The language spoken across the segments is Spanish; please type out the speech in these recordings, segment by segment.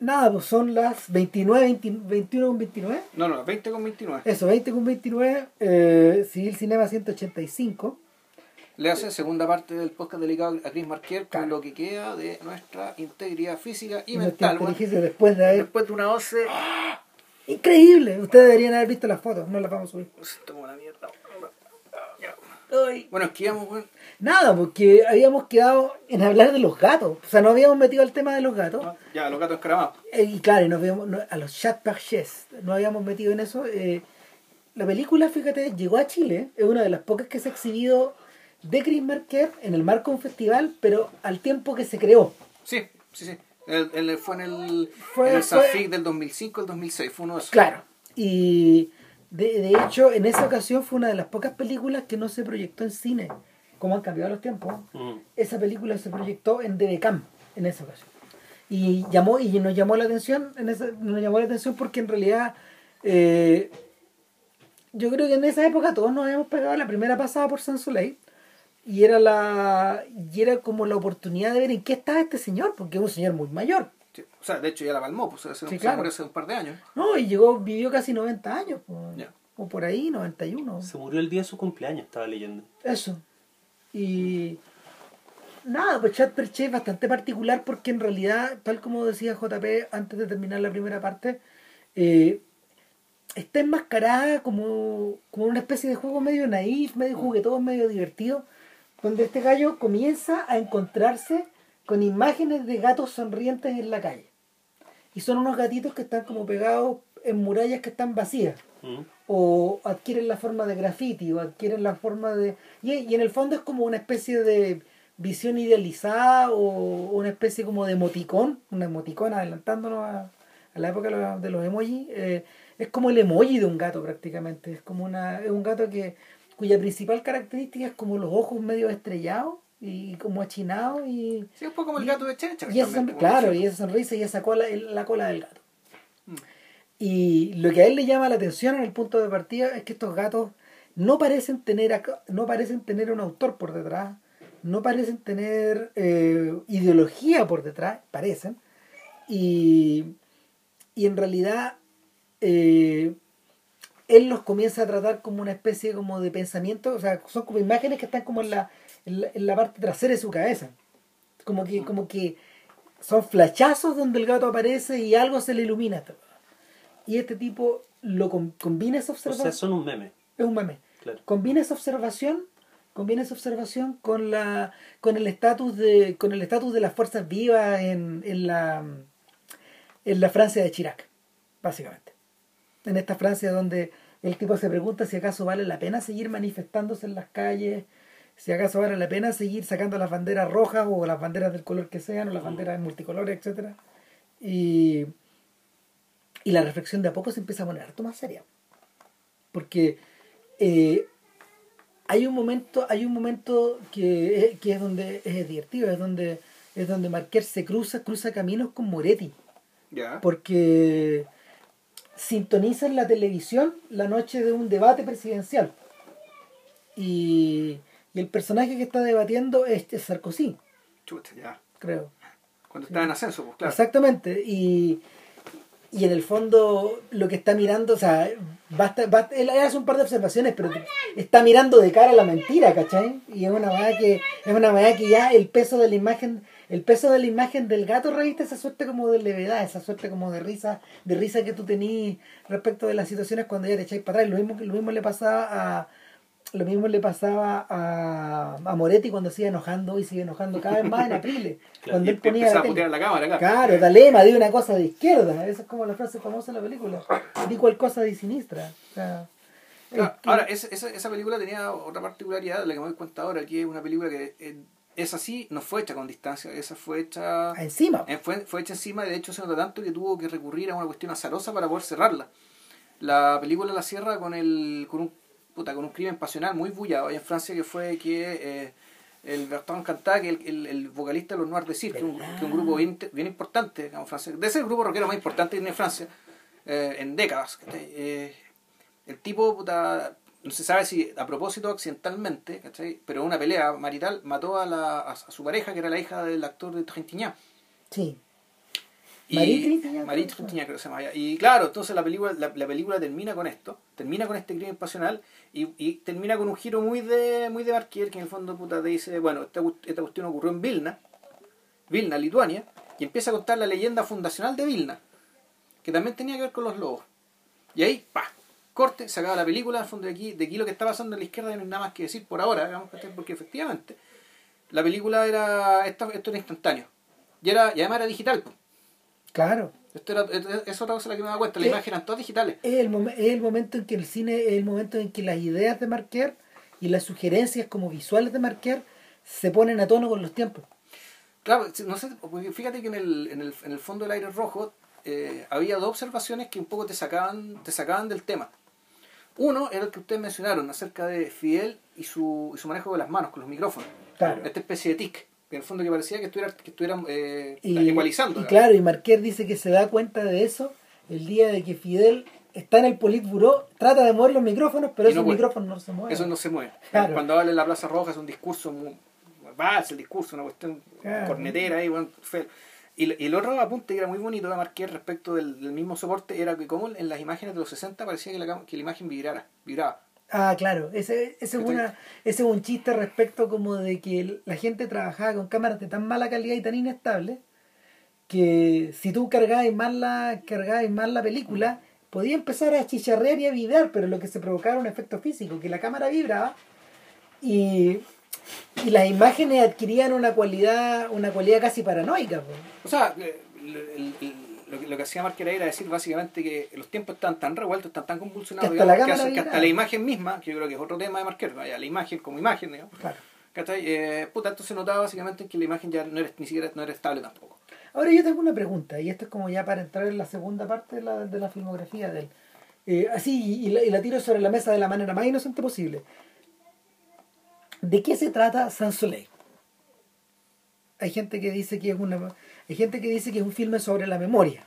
Nada, pues son las 29, 20 21 con 29. No, no, 20 con 29. Eso, 20 con 29. Eh, Civil Cinema 185. Le hace segunda parte del podcast dedicado a Chris Marquier con Claro. lo que queda de nuestra integridad física y, Y mental. después de haber. Después de una OCE. Increíble. Ustedes deberían haber visto las fotos. No las vamos a subir. Tomo la mierda. Ay. Bueno, esquiamos, weón. Nada, porque habíamos quedado en hablar de los gatos. O sea, no habíamos metido el tema de los gatos. Ya, los gatos escaramados. Eh, y claro, nos habíamos- no- a los chat parchés no habíamos metido en eso. Eh, la película, fíjate, llegó a Chile. Es una de las pocas que se ha exhibido de Chris Marker en el marco de un festival, pero al tiempo que se creó. Sí, sí, sí. El, el- fue en el, Fue- en el fue- del 2005 al 2006. Fue uno de esos. Claro. Y de, de hecho, en esa ocasión fue una de las pocas películas que no se proyectó en cine. Como han cambiado los tiempos. Mm. Esa película se proyectó en DBCAM en esa ocasión. Y llamó y nos llamó la atención, en esa, nos llamó la atención porque en realidad eh, yo creo que en esa época todos nos habíamos pegado la primera pasada por San Soleil y era la y era como la oportunidad de ver en qué estaba este señor, porque es un señor muy mayor. O sea, de hecho ya la palmó, pues se, Sí, claro. hace un par de años. No, y llegó, vivió casi 90 años, pues, o por ahí, 91. Se murió el día de su cumpleaños, estaba leyendo. Eso. Y nada, pues Chad Perche es bastante particular porque en realidad, tal como decía JP antes de terminar la primera parte, eh, está enmascarada como, como una especie de juego medio naif, medio juguetón, medio divertido, donde este gallo comienza a encontrarse con imágenes de gatos sonrientes en la calle. Y son unos gatitos que están como pegados en murallas que están vacías Mm. o adquieren la forma de graffiti o adquieren la forma de y, y en el fondo es como una especie de visión idealizada o una especie como de emoticón una emoticón adelantándonos a, a la época de los, de los emojis eh, es como el emoji de un gato prácticamente es como una es un gato que cuya principal característica es como los ojos medio estrellados y como achinados y Sí, un poco como el Y- gato de Checha. y esa son- claro, y esa sonrisa y esa cola, el- la cola del gato. Y lo que a él le llama la atención en el punto de partida es que estos gatos no parecen tener no parecen tener un autor por detrás, no parecen tener eh, ideología por detrás, parecen, y, y en realidad eh, él los comienza a tratar como una especie como de pensamiento, o sea, son como imágenes que están como en la, en la, en la parte trasera de su cabeza. Como que, como que son flachazos donde el gato aparece y algo se le ilumina. Y este tipo lo com- combina esa O observación. sea, son un meme. es un meme. Claro. Combina esa observación, combina esa observación con la, con el estatus de, con el estatus de las fuerzas vivas en, en la en la Francia de Chirac, básicamente. En esta Francia donde el tipo se pregunta si acaso vale la pena seguir manifestándose en las calles, si acaso vale la pena seguir sacando las banderas rojas o las banderas del color que sean, o las banderas multicolores, etcétera. Y, y la reflexión de a poco se empieza a poner harto más seria. Porque eh, hay un momento, hay un momento que, es- que es donde es divertido, es donde es donde Marquer se cruza, cruza caminos con Moretti, porque sintonizan la televisión la noche de un debate presidencial. Y, y el personaje que está debatiendo es es Sarkozy, Chuta, ya. creo. Cuando estaba en ascenso, pues claro. Exactamente. Y, y en el fondo lo que está mirando, o sea, basta, basta- él hace un par de observaciones, pero está mirando de cara a la mentira, ¿cachai? Y es una manera que, es una manera que ya el peso de la imagen, el peso de la imagen del gato reviste esa suerte como de levedad, esa suerte como de risa, de risa que tú tenías respecto de las situaciones cuando ya te echáis para atrás. Lo mismo, lo mismo le pasaba a lo mismo le pasaba a, a Moretti cuando iba enojando y iba enojando cada vez más en Apriles. Claro, cuando él ponía la a putear la cámara acá. Claro, Talema, di una cosa de izquierda. Esa es como la frase famosa de la película. Di cual cosa de sinistra. O sea, Claro, es que- Ahora, esa, esa, esa película tenía otra particularidad de la que me doy cuenta ahora, que es una película que eh, es así, no fue hecha con distancia, esa fue hecha encima. eh, fue, fue hecha encima y de hecho se nota tanto que tuvo que recurrir a una cuestión azarosa para poder cerrarla. La película la cierra con el con un puta, con un crimen pasional muy bullado en Francia que fue que eh, el Bertrand Cantat, que el, el, el vocalista de los Noirs de Cirque, que un, que un grupo bien, bien importante, digamos, francés, de ese grupo rockero más importante que tiene Francia eh, en décadas. Eh, el tipo, puta, no se sabe si a propósito accidentalmente, pero en una pelea marital mató a, la, a su pareja, que era la hija del actor de Trintignant. Sí. Y, Marie creo. Que se llama. Y claro, entonces la película, la, la película termina con esto, termina con este crimen pasional y, y termina con un giro muy de muy de Marquier, que en el fondo puta te dice, bueno, esta, esta cuestión ocurrió en Vilna, Vilna, Lituania, y empieza a contar la leyenda fundacional de Vilna, que también tenía que ver con los lobos. Y ahí, pa, corte, se acaba la película, al fondo de aquí, de aquí lo que está pasando a la izquierda no hay nada más que decir por ahora, digamos, porque efectivamente la película era, esto, esto era instantáneo. Y, era, y además era digital. po. Claro. Esto era, es otra cosa la que me da cuenta, las ¿Qué? imágenes eran todas digitales. Es el, momen- es el momento en que el cine, es el momento en que las ideas de Marquer y las sugerencias como visuales de Marquer se ponen a tono con los tiempos. Claro, no sé, fíjate que en el, en el, en el fondo del aire rojo eh, había dos observaciones que un poco te sacaban, te sacaban del tema. Uno era el que ustedes mencionaron acerca de Fidel y su, y su manejo de las manos con los micrófonos. Claro. Esta especie de tic, en el fondo que parecía que estuviera, que estuviera eh, Y, igualizando. y claro, y Marquer dice que se da cuenta de eso el día de que Fidel está en el Politburó, trata de mover los micrófonos, pero no esos puede. micrófonos no se mueven. Eso no se mueve. Claro. Cuando habla en la Plaza Roja es un discurso muy... Va, es el discurso, una cuestión Claro. cornetera ahí, bueno. Y, y el otro apunte que era muy bonito de Marqués respecto del, del mismo soporte era que como en las imágenes de los 60 parecía que la, que la imagen vibrara, vibraba. Ah, claro, ese, ese, es una, ese es un chiste respecto como de que la gente trabajaba con cámaras de tan mala calidad y tan inestables que si tú cargabas mal la, cargabas mal la película, podía empezar a chicharrear y a vibrar, pero lo que se provocaba era un efecto físico, que la cámara vibraba y, y las imágenes adquirían una cualidad, una cualidad casi paranoica. pues. O sea, el- el- el- lo, que, lo que hacía Marqués era decir básicamente que los tiempos están tan revueltos, están tan convulsionados, Que hasta la digamos, que, cámara hace- que hasta la imagen misma, que yo creo que es otro tema de Marqués, vaya, la imagen como imagen, digamos, Claro. Eh, puta, esto se notaba básicamente que la imagen ya no era, ni siquiera no era estable tampoco. Ahora yo tengo una pregunta, y esto es como ya para entrar en la segunda parte de la, de la filmografía de él. Eh, así, y, y la, y la tiro sobre la mesa de la manera más inocente posible. ¿De qué se trata Sans Soleil? Hay gente que dice que es una hay gente que dice que es un filme sobre la memoria.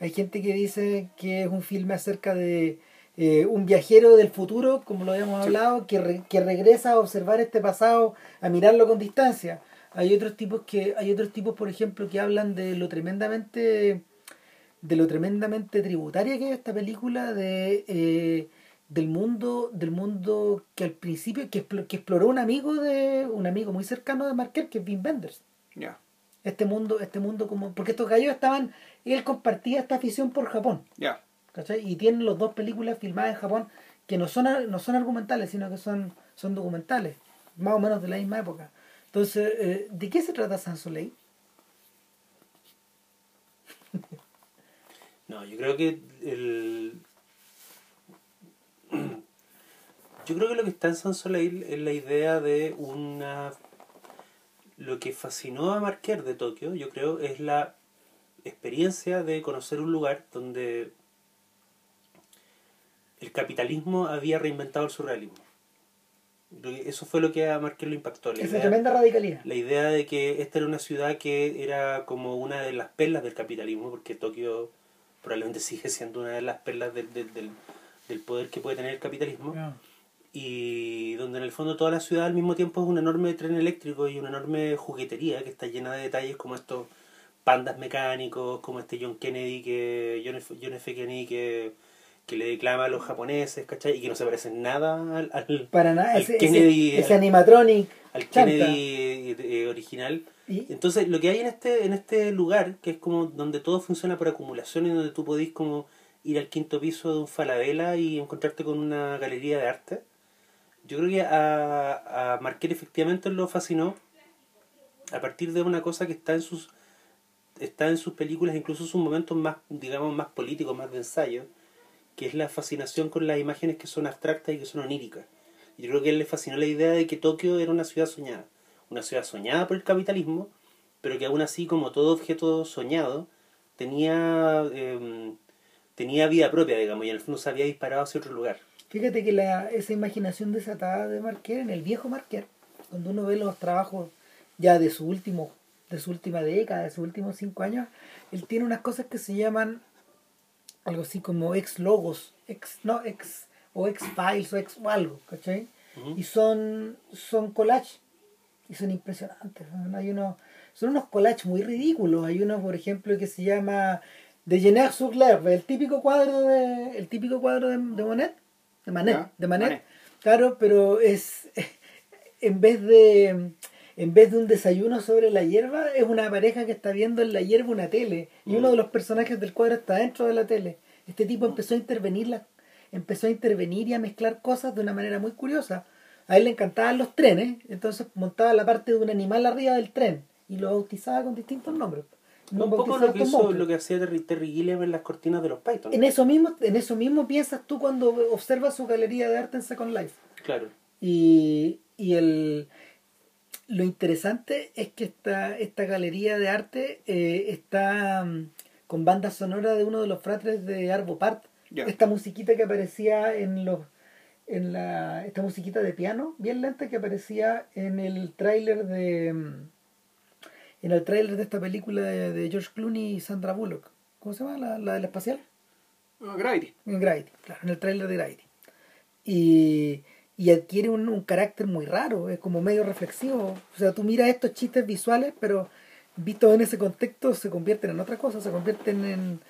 Hay gente que dice que es un filme acerca de eh, un viajero del futuro, como lo habíamos Sí. hablado, que, re- que regresa a observar este pasado, a mirarlo con distancia. Hay otros tipos que hay otros tipos, por ejemplo, que hablan de lo tremendamente de lo tremendamente tributaria que es esta película de eh, del mundo del mundo que al principio que, que exploró un amigo de un amigo muy cercano de Marquer que es Wim Wenders Ya, este mundo este mundo como porque estos gallos estaban él compartía esta afición por Japón ya. ¿cachai? y tienen los dos películas filmadas en Japón que no son no son argumentales sino que son son documentales más o menos de la misma época entonces eh, ¿de qué se trata Sans Soleil? No, yo creo que el... Yo creo que lo que está en San Soleil es la idea de una... Lo que fascinó a Marquer de Tokio, yo creo, es la experiencia de conocer un lugar donde el capitalismo había reinventado el surrealismo. Eso fue lo que a Marquer lo impactó. La esa idea- tremenda radicalidad la idea de que esta era una ciudad que era como una de las perlas del capitalismo, porque Tokio probablemente sigue siendo una de las perlas del, del, del, del poder que puede tener el capitalismo, y donde en el fondo toda la ciudad al mismo tiempo es un enorme tren eléctrico y una enorme juguetería que está llena de detalles como estos pandas mecánicos, como este John Kennedy, que John F. John F. Kennedy que, que le declama a los japoneses, ¿cachai? Y que no se parecen nada al, al, para nada al ese, Kennedy, ese, ese animatronic al chanta. Kennedy eh, original. Y- Entonces, lo que hay en este, en este lugar, que es como donde todo funciona por acumulación y donde tú podís como ir al quinto piso de un Falabella y encontrarte con una galería de arte, yo creo que a, a Marquer efectivamente lo fascinó a partir de una cosa que está en sus está en sus películas, incluso sus momentos más, digamos, más políticos, más de ensayo, que es la fascinación con las imágenes que son abstractas y que son oníricas. Yo creo que él le fascinó la idea de que Tokio era una ciudad soñada. Una ciudad soñada por el capitalismo, pero que aún así, como todo objeto soñado, tenía, eh, tenía vida propia, digamos, y en el fondo se había disparado hacia otro lugar. Fíjate que la, esa imaginación desatada de Marquer, en el viejo Marquer, cuando uno ve los trabajos ya de su último, de su última década, de sus últimos cinco años, él tiene unas cosas que se llaman algo así como ex logos, ex, no, ex, o ex files, o ex o algo, ¿cachai? Y son, son collage, y son impresionantes. ¿no? Hay unos, son unos collages muy ridículos. Hay uno, por ejemplo, que se llama De Jenner sur l'herbe, el típico cuadro de, el típico cuadro de, de Monet, de Manet, de Manet. Manet. Claro, pero es en vez de en vez de un desayuno sobre la hierba, es una pareja que está viendo en la hierba una tele y Mm. uno de los personajes del cuadro está dentro de la tele. Este tipo empezó a intervenir la- empezó a intervenir y a mezclar cosas de una manera muy curiosa. A él le encantaban los trenes, entonces montaba la parte de un animal arriba del tren y lo bautizaba con distintos nombres. Un poco lo que hizo, lo que hacía Terry, Terry Gilliam en las cortinas de los Python. En eso mismo, en eso mismo piensas tú cuando observas su galería de arte en Second Life. Claro. Y, y el, lo interesante es que esta, esta galería de arte eh, está mm, con banda sonora de uno de los fratres de Arvo Part. Esta musiquita que aparecía en los en la esta musiquita de piano bien lenta que aparecía en el tráiler de mm, en el tráiler de esta película de, de George Clooney y Sandra Bullock. ¿Cómo se llama? La, la del espacial. Ah, Gravity. En Gravity, claro, en el tráiler de Gravity. Y, y adquiere un, un carácter muy raro, es como medio reflexivo. O sea, tú miras estos chistes visuales, pero vistos en ese contexto se convierten en otra cosa, se convierten en,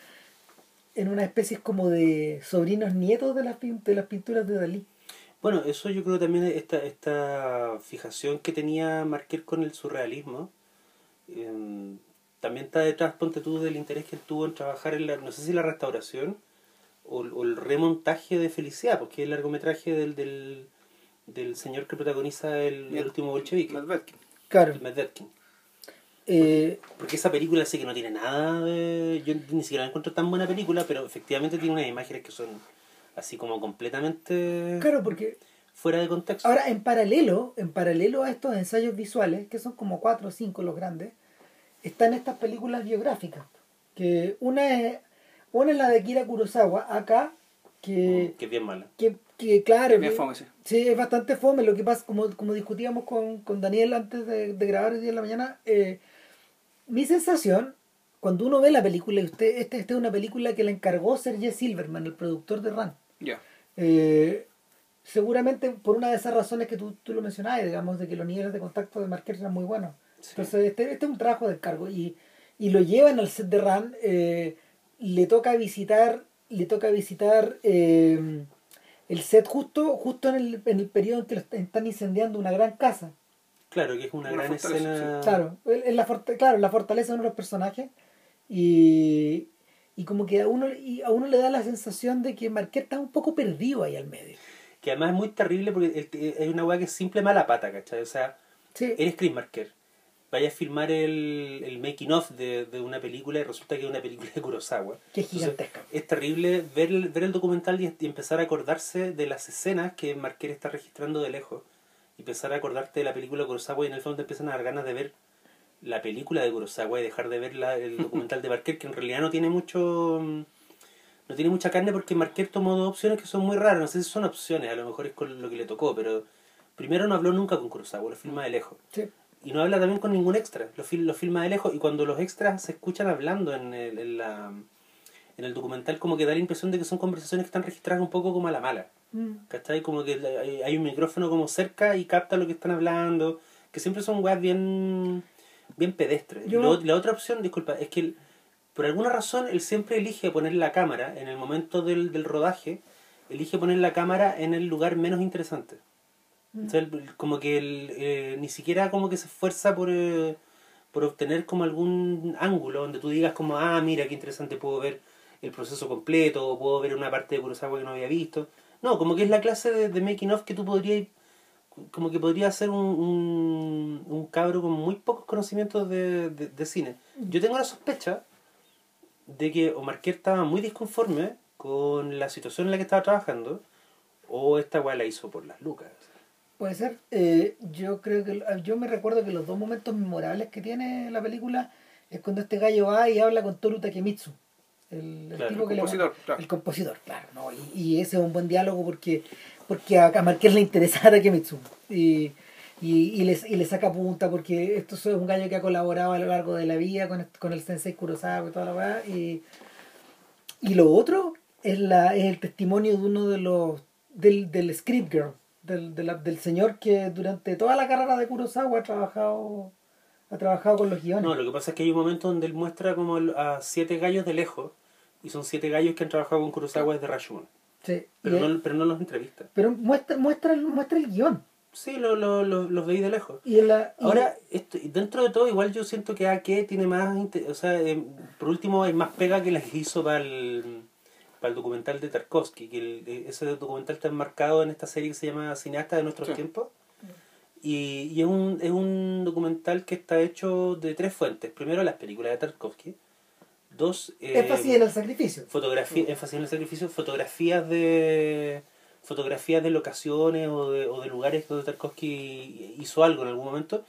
en una especie como de sobrinos nietos de las, pin- de las pinturas de Dalí. Bueno, eso yo creo también esta, esta fijación que tenía Marquer con el surrealismo. Eh, también está detrás, ponte tú, del interés que él tuvo en trabajar en la, no sé si la restauración o, o el remontaje de Felicidad, porque es el largometraje del, del, del señor que protagoniza el, el último bolchevique, Medvedkin. Claro, el Medvedkin. eh, Porque esa película sí que no tiene nada de... Yo ni siquiera la encuentro tan buena película, pero efectivamente tiene unas imágenes que son así como completamente claro, porque fuera de contexto. Ahora, en paralelo, en paralelo a estos ensayos visuales, que son como cuatro o cinco los grandes, están estas películas biográficas. Que una es, una es la de Kira Kurosawa, acá, que, que es bien mala. que, que claro, Bien que- fome, sí. sí, es bastante fome. Lo que pasa, como, como discutíamos con, con Daniel antes de, de grabar el día de la mañana, eh, mi sensación, cuando uno ve la película, y usted, esta, esta es una película que le encargó Sergei Silverman, el productor de Run. Ya. Eh, seguramente por una de esas razones que tú, tú lo mencionabas, digamos, de que los niveles de contacto de Marquez eran muy buenos. Sí. Entonces, este, este es un trabajo de encargo y, y lo llevan al set de RAN. eh, le toca visitar, le toca visitar eh, el set justo, justo en el, en el periodo en que lo est- están incendiando una gran casa. Claro, que es una, Una gran fortaleza, escena. Claro, en la, claro, la fortaleza de uno de los personajes. Y, y como que a uno, y a uno le da la sensación de que Marquez está un poco perdido ahí al medio. Que además es muy terrible porque hay una weá que es simple mala pata, ¿cachai? O sea, Sí. eres Chris Marker. Vaya a filmar el, el making of de, de una película y resulta que es una película de Kurosawa. Que es Entonces, gigantesca. es terrible ver el, ver el documental y, y empezar a acordarse de las escenas que Marquer está registrando de lejos. Y empezar a acordarte de la película de Kurosawa y en el fondo te empiezan a dar ganas de ver la película de Kurosawa y dejar de ver la- el documental de Marquer que en realidad no tiene mucho mm, no tiene mucha carne porque Marquer tomó dos opciones que son muy raras no sé si son opciones a lo mejor es con lo que le tocó pero primero no habló nunca con Kurosawa lo filma de lejos Sí. y no habla también con ningún extra, lo, fil- lo filma de lejos y cuando los extras se escuchan hablando en el, en, la, en el documental como que da la impresión de que son conversaciones que están registradas un poco como a la mala. Mm. ¿Cachai? Como que hay, hay un micrófono como cerca y capta lo que están hablando, que siempre son weas bien, bien pedestres. Yo- Lo- la otra opción, disculpa, es que él, por alguna razón él siempre elige poner la cámara en el momento del, del rodaje, elige poner la cámara en el lugar menos interesante. Él- como que él, eh, ni siquiera como que se esfuerza por, eh, por obtener como algún ángulo donde tú digas como, ah, mira, qué interesante, puedo ver el proceso completo, o puedo ver una parte de Kurosawa que no había visto. No, como que es la clase de, de making of que tú podrías, como que podría ser un, un, un cabro con muy pocos conocimientos de, de, de cine. Yo tengo la sospecha de que o Marquer estaba muy disconforme con la situación en la que estaba trabajando, o esta weá la hizo por las lucas. Puede ser. Eh, yo creo que yo me recuerdo que los dos momentos memorables que tiene la película es cuando este gallo va y habla con Toru Takemitsu. El, el Claro, tipo el que le- compositor, claro. el compositor, claro. ¿no? Y, y ese es un buen diálogo porque porque a, a Marqués le interesa a Takemitsu. Y, y, y, le, y le saca punta porque esto es un gallo que ha colaborado a lo largo de la vida con, con el sensei Kurosawa y toda la weá. Y, y lo otro es, la, es el testimonio de uno de los del, del script girl, del, de la- del señor que durante toda la carrera de Kurosawa ha trabajado Ha trabajado con los guiones. No, lo que pasa es que hay un momento donde él muestra como a siete gallos de lejos, y son siete gallos que han trabajado con Kurosawa desde Rashomon. Sí. Pero, no, pero no los entrevista. pero muestra, muestra, muestra el guion. Sí, lo, lo, lo- los veis de lejos. Y en la, y- Ahora, esto, y dentro de todo, igual yo siento que AK tiene más. O sea, eh, por último, hay más pega que que hizo para el, para el documental de Tarkovsky. Que el- eh, ese documental está enmarcado en esta serie que se llama Cineasta de nuestros Sí. tiempos. Y, y es, un, es un documental que está hecho de tres fuentes. Primero, las películas de Tarkovsky. Dos, eh, énfasis en el sacrificio. fotografía, énfasis en el sacrificio, fotografías de fotografías de locaciones o de, o de lugares donde Tarkovsky hizo algo en algún momento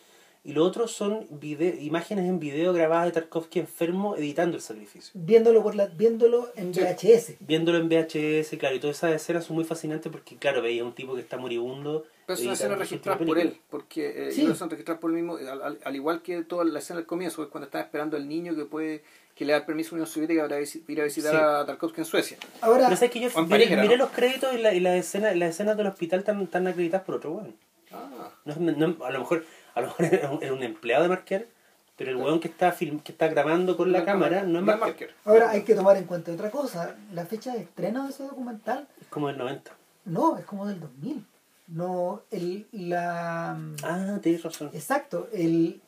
y lo otro son vide- imágenes en video grabadas de Tarkovsky enfermo editando el sacrificio Viéndolo, por la, viéndolo en Sí. VHS. viéndolo en VHS claro y todas esas escenas son muy fascinantes porque claro veía un tipo que está moribundo Pero son escenas registradas por él, porque eh, Sí. son registradas por él mismo, al, al- al igual que toda la escena del comienzo, es cuando está esperando al niño que puede que le da el permiso a la Unión Soviética para ir a visitar Sí. a Tarkovsky en Suecia. Ahora, pero sabes que yo miré, miré ¿no? los créditos y, la, y las escenas las escenas del hospital están, están acreditadas por otro weón Ah, No no- a lo mejor a lo mejor era un, era un empleado de Marker, pero el weón que está film, que está grabando con la, cámara no es Marker. Marker. ahora hay que tomar en cuenta otra cosa. La fecha de estreno de ese documental Es como el 90. no, es como del 2000. No, el, la... Ah, tienes razón. Exacto. El,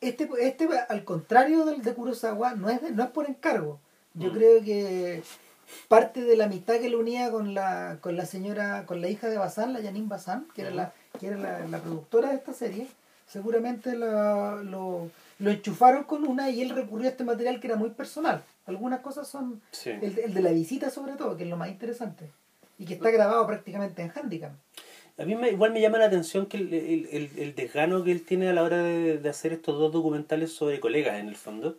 este, este, al contrario del de Kurosawa, no es, de- no es por encargo. Yo Mm. creo que parte de la amistad que lo unía con la, con la señora, con la hija de Bazán, la Janine Bazán, que era, la, que era la, la productora de esta serie, seguramente la- lo, lo enchufaron con una y él recurrió a este material que era muy personal. Algunas cosas son Sí. el, el de la visita sobre todo, que es lo más interesante. Y que está grabado prácticamente en handicap. A mí me, igual me llama la atención que el, el, el, el desgano que él tiene a la hora de, de hacer estos dos documentales sobre colegas, en el fondo.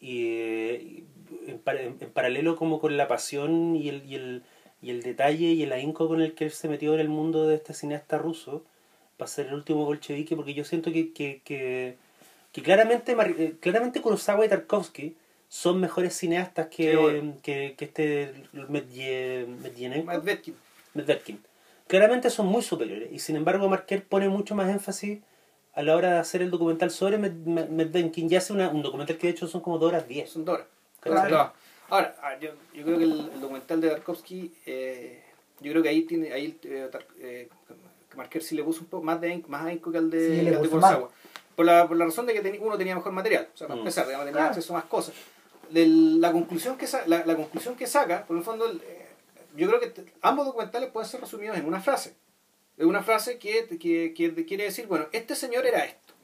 Y, y en, par- en- en paralelo como con la pasión y el, y, el, y el detalle y el ahínco con el que él se metió en el mundo de este cineasta ruso para ser el último bolchevique, porque yo siento que, que, que, que claramente, eh, claramente Kurosawa y Tarkovsky son mejores cineastas que, Sí, bueno. que, que este. Medvedkin. Medvedkin. Claramente son muy superiores y sin embargo Marquer pone mucho más énfasis a la hora de hacer el documental sobre Med- Med- Medvedkin. Ya hace una- un documental que de hecho son como 2 horas 10. Son Dora. Claro. Claro. Ahora, ah, yo, yo creo que el, el documental de Tarkovsky, eh, yo creo que ahí tiene, ahí eh, Marker sí le puso un poco más de más ahínco que al de, Sí, le que al de Kurosawa. Por la, por la razón de que teni- uno tenía mejor material, o sea, para Mm. empezar, digamos, tenía Claro. acceso a más cosas. Del- la, conclusión que sa- la, la conclusión que saca, por el fondo, el, eh, yo creo que te- ambos documentales pueden ser resumidos en una frase. Es una frase que, que, que quiere decir, bueno, este señor era esto.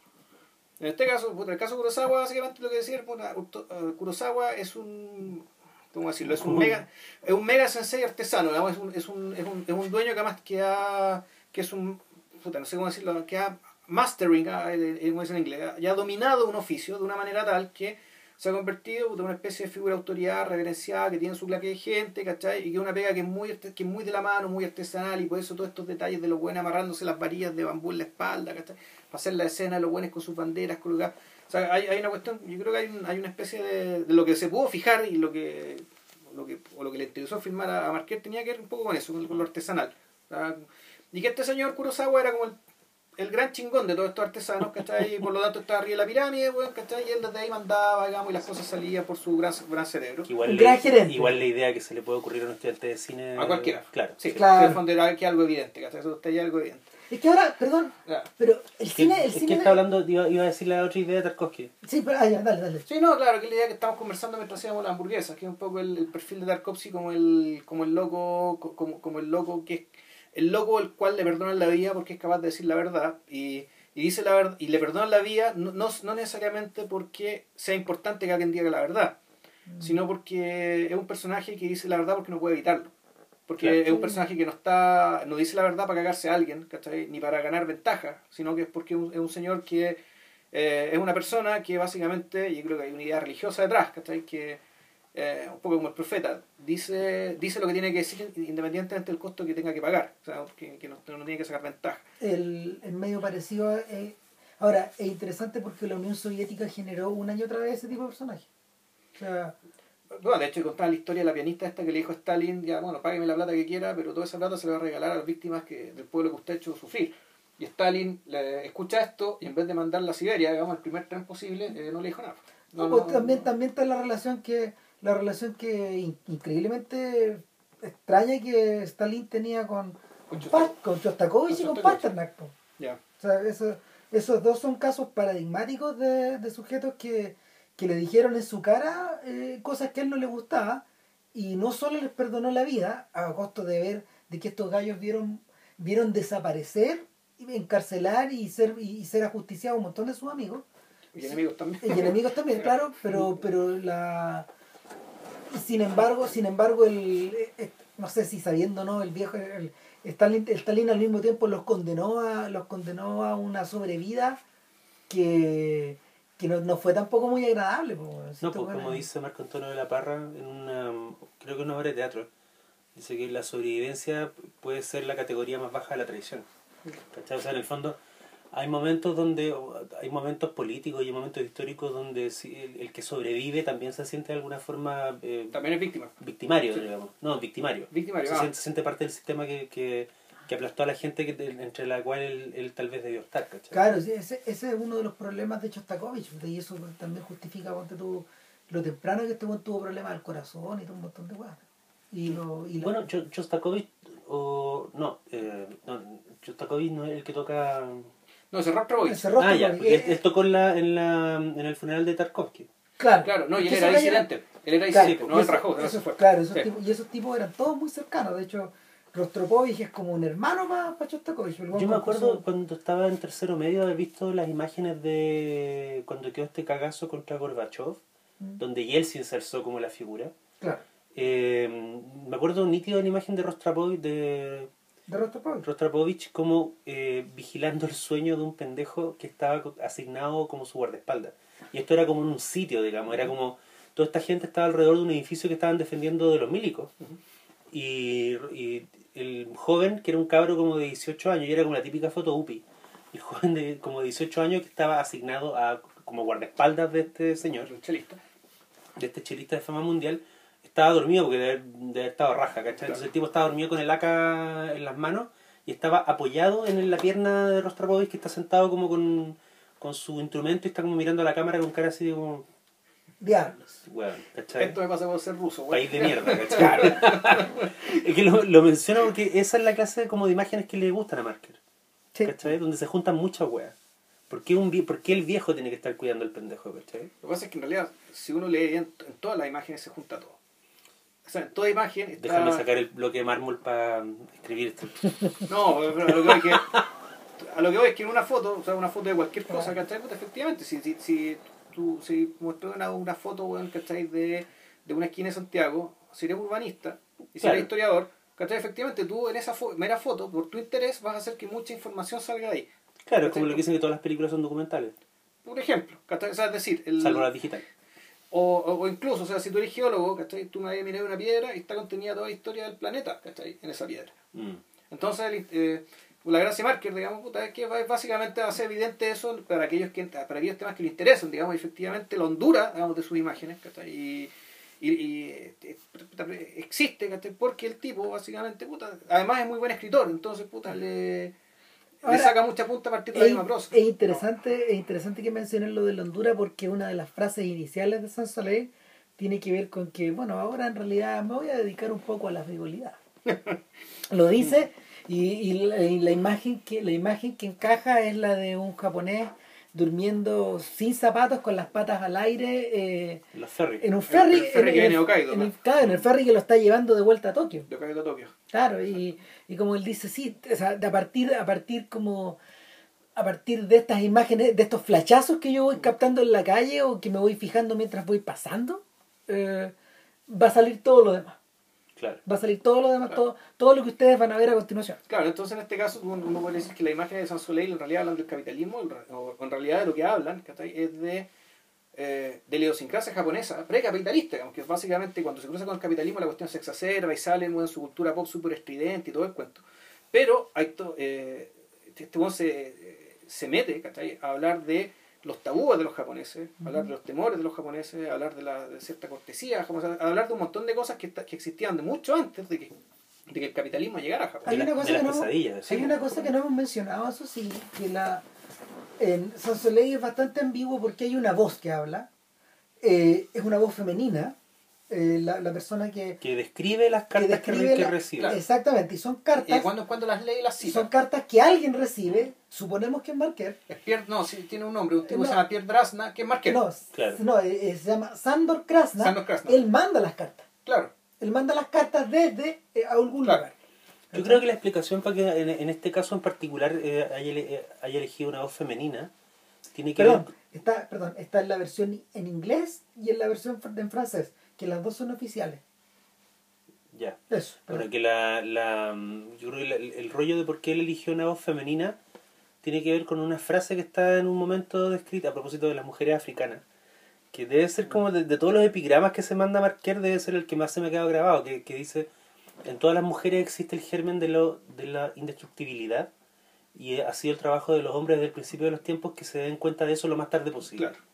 En este caso, puta, el caso de Kurosawa, básicamente lo que decía, Uto- eh, Kurosawa es un, ¿cómo decirlo? Es un mega, es un mega sensei artesano, digamos, es un, es un, es un, es un dueño que además que ha, que es un, puta, no sé cómo decirlo, que ha mastering, ah, como dicen en inglés, ya ha dominado un oficio de una manera tal que se ha convertido en una especie de figura de autoridad reverenciada que tiene su claque de gente, ¿cachai? Y que es una pega que es muy que es muy de la mano, muy artesanal y por eso todos estos detalles de los buenos amarrándose las varillas de bambú en la espalda, ¿cachai? Para hacer la escena los buenos con sus banderas colgadas. O sea, hay, hay una cuestión, yo creo que hay, un- hay una especie de, de lo que se pudo fijar y lo que lo que, o lo que le interesó filmar a, a Marquette tenía que ver un poco con eso, con lo artesanal. O sea, y que este señor Kurosawa era como el, el gran chingón de todos estos artesanos, ¿cachai? Y por lo tanto estaba arriba de la pirámide, weón, ¿cachai? Y él desde ahí mandaba, digamos, y las cosas salían por su gran, gran cerebro. Igual, Un la- gran gerente. igual la idea que se le puede ocurrir a un estudiante de cine. A cualquiera. Claro. Sí, Claro. era que algo evidente, ¿cachai? Eso está ya algo evidente. Es que ahora, perdón, Claro. pero el Es que- cine... El es que cine está hablando, iba, iba a decir la otra idea de Tarkovsky. Sí, pero... Ah, ya, dale, dale. Sí, no, claro, que la idea que estamos conversando mientras hacíamos las hamburguesas, que es un poco el, el perfil de Tarkovsky como el, como el loco, co- como, como el loco que es el loco el cual le perdonan la vida porque es capaz de decir la verdad y, y dice la verdad y le perdonan la vida no, no, no necesariamente porque sea importante que alguien diga la verdad, sino porque es un personaje que dice la verdad porque no puede evitarlo. Porque Claro. es un personaje que no está no dice la verdad para cagarse a alguien, ¿cachai? Ni para ganar ventaja, sino que es porque es un, es un señor que eh, es una persona que básicamente, yo creo que hay una idea religiosa detrás, ¿cachai? Que eh, un poco como el profeta, dice, dice lo que tiene que decir independientemente del costo que tenga que pagar, o sea, que, que no, no tiene que sacar ventaja. el, el medio parecido a- eh, ahora es interesante porque la Unión Soviética generó una y otra vez ese tipo de personaje o sea Bueno, de hecho, contaba la historia de la pianista esta que le dijo a Stalin, ya, bueno, págueme la plata que quiera, pero toda esa plata se la va a regalar a las víctimas que, del pueblo que usted ha hecho sufrir. Y Stalin le escucha esto y en vez de mandarla a Siberia, digamos, el primer tren posible, eh, no le dijo nada. No, pues también, también está la relación que, la relación que in- increíblemente extraña que Stalin tenía con, Con Shostakovich y Con. Pasternak. Ya. O sea, eso- esos dos son casos paradigmáticos de, de sujetos que, que le dijeron en su cara eh, cosas que a él no le gustaba y no solo les perdonó la vida a costo de ver de que estos gallos vieron vieron desaparecer encarcelar y ser y ser ajusticiados un montón de sus amigos Y enemigos también. y enemigos también claro pero pero la sin embargo sin embargo el eh, no sé si sabiendo o no el viejo el, Stalin, Stalin al mismo tiempo los condenó a los condenó a una sobrevida que que no, no fue tampoco muy agradable po. No, pues como dice Marco Antonio de la Parra en una, creo que una obra de teatro, dice que la sobrevivencia puede ser la categoría más baja de la traición. ¿Cachai? O sea, en el fondo hay momentos donde, hay momentos políticos y hay momentos históricos donde si el, el que sobrevive también se siente de alguna forma eh, También es víctima. victimario, Sí. digamos. No, victimario. Victimario, Se, ah. siente, se siente parte del sistema que, que, que aplastó a la gente que, entre la cual él, él tal vez debió estar, ¿cachai? Claro, sí, ese, ese es uno de los problemas de Shostakovich, y eso también justifica ponte tú, lo temprano que este tuvo problemas del corazón y todo un montón de cosas. Y lo, y lo- Bueno, Cho- Shostakovich, o no, eh, no, Shostakovich no es el que toca... No, ese rostro, ah, ya, porque- él tocó en, la, en, la, en el funeral de Tarkovsky. claro, Claro, no, y él era disidente. Él era Claro, disidente, no el rajó, eso- fue. Claro, esos Sí. tipos, y esos tipos eran todos muy cercanos. De hecho, Rostropovich es como un hermano para Shostakovich. el buen Yo me acuerdo cuando estaba en tercero medio haber visto las imágenes de cuando quedó este cagazo contra Gorbachev, Mm. donde Yeltsin se alzó como la figura. Claro, Eh, me acuerdo nítido de la imagen de Rostropovich, de de Rostropovich. Rostropovich como eh, vigilando el sueño de un pendejo que estaba asignado como su guardaespaldas. Y esto era como en un sitio, digamos, era como toda esta gente estaba alrededor de un edificio que estaban defendiendo de los milicos. Y, y el joven, que era un cabro como de 18 años, y era como la típica foto UPI, el joven de como de 18 años que estaba asignado a como guardaespaldas de este señor, El chelista. de este chelista de fama mundial, estaba dormido porque de haber, de haber estado raja, ¿cachai? Entonces el tipo estaba dormido con el AK en las manos y estaba apoyado en la pierna de Rostropovich que está sentado como con, con su instrumento y está como mirando a la cámara con cara así de como, Diablos. Esto me pasa por ser ruso, güey. País de mierda, ¿cachai? es que lo, lo menciono porque esa es la clase como de imágenes que le gustan a Marker, Sí. ¿cachai? Donde se juntan muchas weas. ¿Por qué, un, ¿Por qué el viejo tiene que estar cuidando al pendejo, ¿cachai? Lo que pasa es que en realidad, si uno lee en, en todas las imágenes, se junta todo. O sea, toda imagen está... Déjame sacar el bloque de mármol para escribir esto. No, pero a lo que voy es que... A lo que voy es que en una foto, o sea, una foto de cualquier cosa. ¿cachai? Puta, efectivamente, si, si, si tú si muestras una, una foto, weón, ¿cachai? De, de una esquina de Santiago, si eres urbanista y si Claro. eres historiador, ¿cachai? Efectivamente, tú en esa fo- mera foto, por tu interés, vas a hacer que mucha información salga de ahí. Claro, es como lo que dicen que todas las películas son documentales, Por ejemplo, ¿cachai? O sea, es decir, el, salvo las digitales. O, o, incluso, o sea, si tú eres geólogo, ¿cachai? Tú me vas a mirar una piedra y está contenida toda la historia del planeta, ¿cachai? En esa piedra. Mm. Entonces, eh, la gracia Marker, digamos, puta, es que va- básicamente hace evidente eso para aquellos que para aquellos temas que le interesan, digamos, efectivamente la hondura, digamos, de sus imágenes, ¿cachai? Y, y, y, eh, existe, ¿cachai? Porque el tipo, básicamente, puta, además es muy buen escritor, entonces, puta, le, le Ahora, saca mucha punta a partir de la Es, misma prosa. es interesante, es interesante que menciones lo de la Honduras porque una de las frases iniciales de San Soleil tiene que ver con que, bueno, ahora en realidad me voy a dedicar un poco a la frivolidad. lo dice y, y la, y la imagen que la imagen que encaja es la de un japonés durmiendo sin zapatos con las patas al aire eh, en un ferry, el ferry en, que en viene el, Hokkaido, en el- claro, en el ferry que lo está llevando de vuelta a Tokio. Claro, y, y como él dice, sí, o sea, de a partir, a partir como a partir de estas imágenes, de estos flachazos que yo voy captando en la calle o que me voy fijando mientras voy pasando, eh, va a salir todo lo demás. Claro. Va a salir todo lo demás, todo, todo lo que ustedes van a ver a continuación. Claro, entonces en este caso uno puede decir que la imagen de San Soleil en realidad hablan del capitalismo, o en realidad de lo que hablan ¿cachai? es de, eh, de la idiosincrasia japonesa precapitalista, aunque básicamente cuando se cruza con el capitalismo la cuestión se exacerba y salen en su cultura pop súper estridente y todo el cuento. Pero hay to- eh, este weón se, se mete ¿cachai? a hablar de los tabúes de los japoneses, a hablar de los temores de los japoneses, hablar de, la, de cierta cortesía hablar de un montón de cosas que, esta- que existían de mucho antes de que de que el capitalismo llegara a Japón. Hay una, cosa que no, sí, hay una cosa que no hemos mencionado, eso sí, que la en San Soleil es bastante ambiguo porque hay una voz que habla, eh, es una voz femenina, eh, la, la persona que, Que describe las cartas que, describe que la- recibe. Claro. exactamente, y son Y cartas, de cuando cuando las lee y las cita. son cartas que alguien recibe, suponemos que es Marker, Es Pierre, no, sí, tiene un nombre, un tipo No. que se llama Pierre Drasna, que es Marqués. no, Claro. no eh, eh, se llama Sandor Krasna, Sandor Krasna. él manda las cartas, Claro. él manda las cartas desde eh, algún Claro. lugar. Yo creo que la explicación para que en, en este caso en particular eh, haya, eh, haya elegido una voz femenina tiene que Perdón, ver está, perdón, está en la versión en inglés y en la versión en francés, que las dos son oficiales. ya Eso. Pero perdón. que la, la, mm, yo creo que la- el, el rollo de por qué él eligió una voz femenina tiene que ver con una frase que está en un momento descrita a propósito de las mujeres africanas. Que debe ser como de, de todos los epigramas que se manda Marquer, debe ser el que más se me ha quedado grabado. Que, que dice: En todas las mujeres existe el germen de, lo, de la indestructibilidad. Y ha sido el trabajo de los hombres desde el principio de los tiempos que se den cuenta de eso lo más tarde posible. Claro.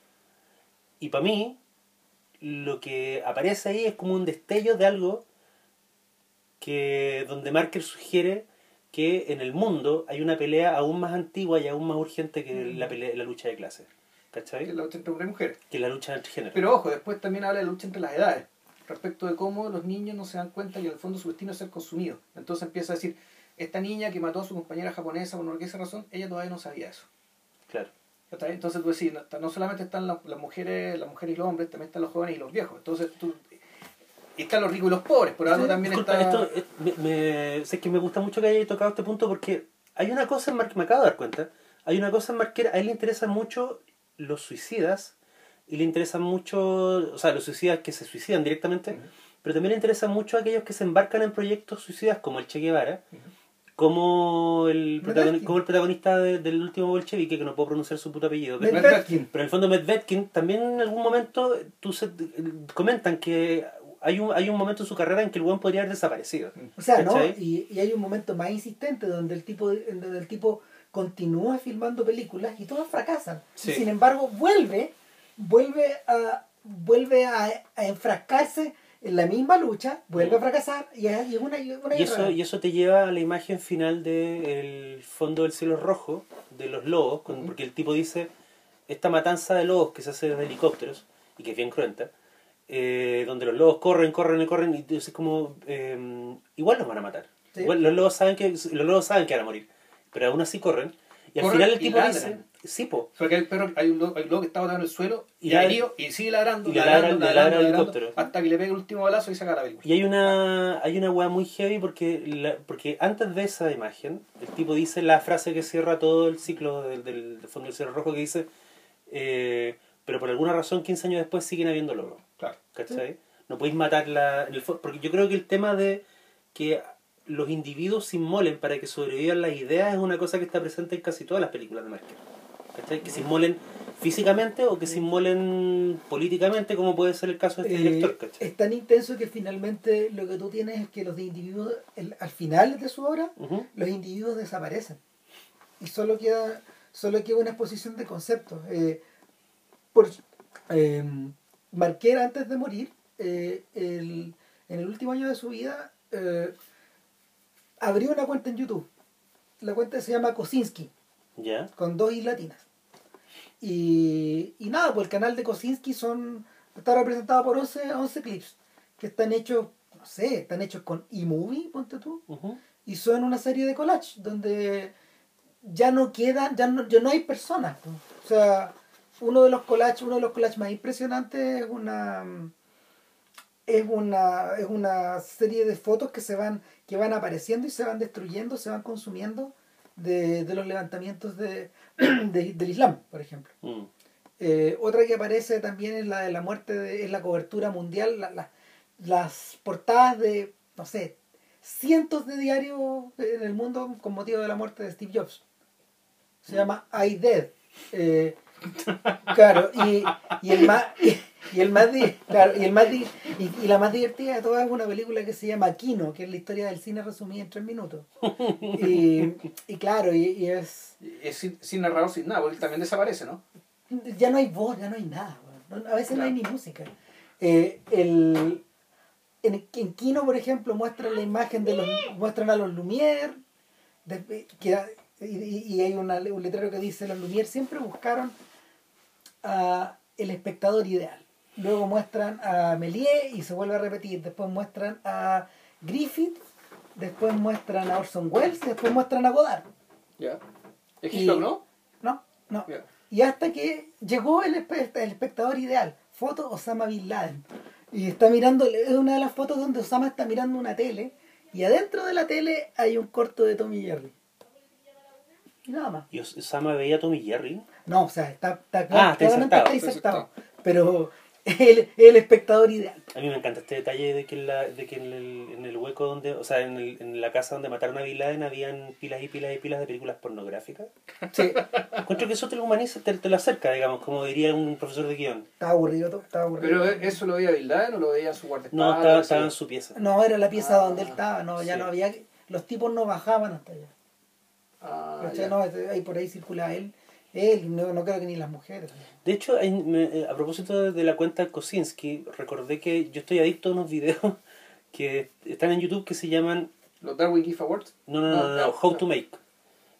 Y para mí, lo que aparece ahí es como un destello de algo que donde Marker sugiere que en el mundo hay una pelea aún más antigua y aún más urgente que la, pelea, la lucha de clases. ¿Cachai? Que es la lucha entre hombres y mujeres. Que la lucha entre géneros. Pero ojo, después también habla de la lucha entre las edades, respecto de cómo los niños no se dan cuenta que en el fondo su destino es ser consumido. Entonces empieza a decir, esta niña que mató a su compañera japonesa por no sé qué razón, ella todavía no sabía eso. Claro. Entonces tú decís, no, no solamente están las, las mujeres, las mujeres y los hombres, también están los jóvenes y los viejos. Entonces tú y están los ricos y los pobres, por algo Sí, también Disculpa, está esto eh, me, me- sé que me gusta mucho que hayas tocado este punto porque hay una cosa en Marquer, me acabo de dar cuenta, hay una cosa en Marquer, a él le interesan mucho los suicidas y le interesan mucho, o sea, los suicidas que se suicidan directamente, pero también le interesan mucho aquellos que se embarcan en proyectos suicidas como el Che Guevara, como el, protagoni- como el protagonista de- del último bolchevique, que no puedo pronunciar su puto apellido. pero- Medvedkin. pero en el fondo Medvedkin también en algún momento tú se, comentan que hay un, hay un momento en su carrera en que el buen podría haber desaparecido. O sea, ¿no? Y, y hay un momento más insistente donde el tipo, donde el tipo continúa filmando películas y todas fracasan. Sí. Y sin embargo, vuelve, vuelve a, vuelve a, a enfrascarse en la misma lucha, vuelve a fracasar y es es una, y una Y eso, y eso te lleva a la imagen final del fondo del cielo rojo, de los lobos, con- porque el tipo dice, esta matanza de lobos que se hace desde helicópteros, y que es bien cruenta, eh, donde los lobos corren, corren y corren, y dices como, eh, igual los van a matar. Sí. Igual los lobos saben que los lobos saben que van a morir, pero aún así corren. Y al final el tipo dice, sí, po, Porque hay, perro, hay, un lobo, hay un lobo que está botado en el suelo Y y, herido, y sigue ladrando, y ladrando, ladrando, ladrando, helicóptero. hasta que le pega el último balazo y saca la película. Y hay una hay una weá muy heavy porque la- porque antes de esa imagen, el tipo dice la frase que cierra todo el ciclo del, del fondo del cielo rojo que dice eh, pero por alguna razón 15 años después siguen habiendo lobos. Claro. ¿Cachai? No podéis matarla el porque yo creo que el tema de que los individuos se inmolen para que sobrevivan las ideas es una cosa que está presente en casi todas las películas de Marker. ¿Cachai? Que se inmolen físicamente o que se inmolen políticamente, como puede ser el caso de este Eh, director. ¿cachai? es tan intenso que finalmente lo que tú tienes es que los individuos, el- al final de su obra, los individuos desaparecen y solo queda solo queda una exposición de conceptos eh, por eh, Marquer antes de morir eh, el- en el último año de su vida abrió una cuenta en YouTube la cuenta se llama Kosinski Con dos i latinas. Y, y nada pues el canal de Kosinski son está representado por 11, 11 clips que están hechos no sé están hechos con eMovie ponte tú y son una serie de collage donde ya no quedan, ya no, ya no hay personas. O sea, uno de los collages, uno de los collages más impresionantes es una es una es una serie de fotos que se van que van apareciendo y se van destruyendo, se van consumiendo de, de los levantamientos de, de- del Islam, por ejemplo. Mm. Eh, otra que aparece también es la de la muerte, de, es la cobertura mundial, la- la- las portadas de, no sé, cientos de diarios en el mundo con motivo de la muerte de Steve Jobs. Se llama I Dead. Eh, claro, y, y el más y, y el más di- claro, y el más di- y, y la más divertida de todas es una película que se llama Kino, que es la historia del cine resumida en tres minutos. Y, y claro, y, y es Es sin, sin narrador, sin nada, porque también desaparece, ¿no? ya no hay voz, ya no hay nada. A veces no hay ni música. Eh, el, en, en Kino, por ejemplo, muestran la imagen de los. muestran a los Lumière. de- que, y hay una- un letrero que dice: Los Lumière siempre buscaron a el espectador ideal. Luego muestran a Méliès y se vuelve a repetir. Después muestran a Griffith. Después muestran a Orson Welles. y Después muestran a Godard. Ya. ¿Es Y- no? No, no. Y hasta que llegó el, espe- el espectador ideal, foto Osama Bin Laden. Y está mirando, es una de las fotos donde Osama está mirando una tele y adentro de la tele hay un corto de Tommy Jerry. Y nada más. Y Os- Osama veía a Tommy Jerry. No, o sea, está, está, Ah, está claramente insertado. está insertado. Pero el, el espectador ideal. A mí me encanta este detalle de que, en la, de que en, el, en el hueco donde, o sea, en, el- en la casa donde mataron a Bin Laden habían pilas y pilas y pilas de películas pornográficas. Sí, Encuentro que eso te lo humaniza, te, te lo acerca, digamos, como diría un profesor de guion. estaba aburrido, todo, estaba aburrido. Pero eso lo veía Bin Laden o lo veía en su No, guardaespaldas. estaba, estaba en su pieza. No, era la pieza Ah, donde él estaba, no, ya sí. no había, los tipos no bajaban hasta allá. Ah, ya. no, ese- ahí por ahí circula él, él, no, no creo que ni las mujeres. De hecho, eh, a propósito de, la cuenta Kosinski, recordé que yo estoy adicto a unos videos que están en YouTube que se llaman ¿Los Darwin Gift Awards? No, no, no, No, no, no, How no. to Make.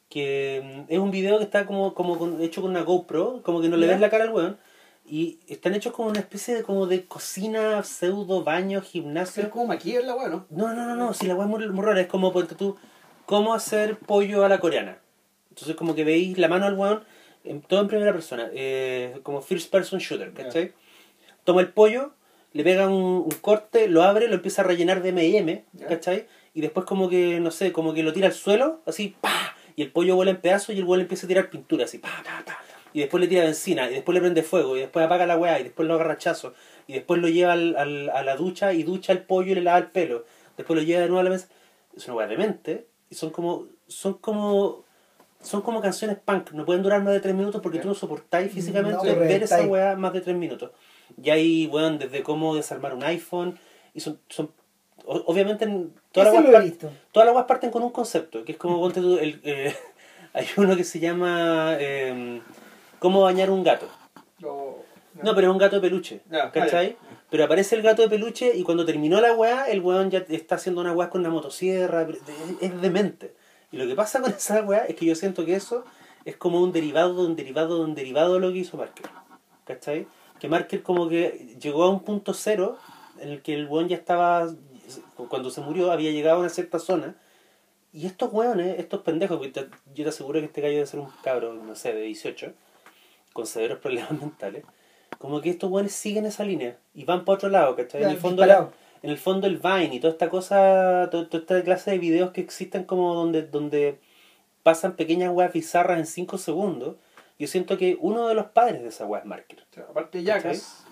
Que mm, es un video que está como, como con- hecho con una GoPro, como que no le ves la cara al weón. Y están hechos como una especie de, como de cocina, pseudo, baño, gimnasio. Es como maquillar la weá, ¿no? No, no, no, no, si la weá es muy, muy rara, es como, ponte tú, cómo hacer pollo a la coreana. Entonces como que veis la mano al weón, en- todo en primera persona, eh, como first person shooter, ¿cachai? Toma el pollo, le pega un, un corte, lo abre, lo empieza a rellenar de M&M, Ya. ¿cachai? Y después como que, no sé, como que lo tira al suelo, así, pa Y el pollo vuela en pedazos y el weón empieza a tirar pintura, así, pa, pa, pa. Y después le tira benzina, y después le prende fuego, y después apaga la weá, y después lo agarra hachazo. Y después lo lleva al, al- a la ducha y ducha el pollo y le lava el pelo. Después lo lleva de nuevo a la mesa. Es una weá demente. Y son como, son como, son como canciones punk. No pueden durar más de tres minutos porque tú no soportáis físicamente No, ver esa weá más de tres minutos. Y hay, weón, desde cómo desarmar un iPhone. Y son, son obviamente en- todas las weas las weas parten con un concepto, que es como ponte tú, el, eh, hay uno que se llama eh, cómo bañar un gato. Lo- No, pero es un gato de peluche, Ya, ¿cachai? Pero aparece el gato de peluche y cuando terminó la weá, el weón ya está haciendo una weá con una motosierra, es demente. Y lo que pasa con esa weá es que yo siento que eso es como un derivado de un derivado de un derivado de lo que hizo Marker. ¿Cachai? Que Marker como que llegó a un punto cero en el que el weón ya estaba, cuando se murió, había llegado a una cierta zona. Y estos weones, estos pendejos, porque te- yo te aseguro que este gallo debe ser un cabro, no sé, de 18, con severos problemas mentales, como que estos weones siguen esa línea y van para otro lado, ¿cachai? En Ya, el fondo. En el fondo el Vine y toda esta cosa, to- toda, esta clase de videos que existen como donde, donde pasan pequeñas weas bizarras en 5 segundos, yo siento que uno de los padres de esa wea es Marker. o sea, aparte de Jackass.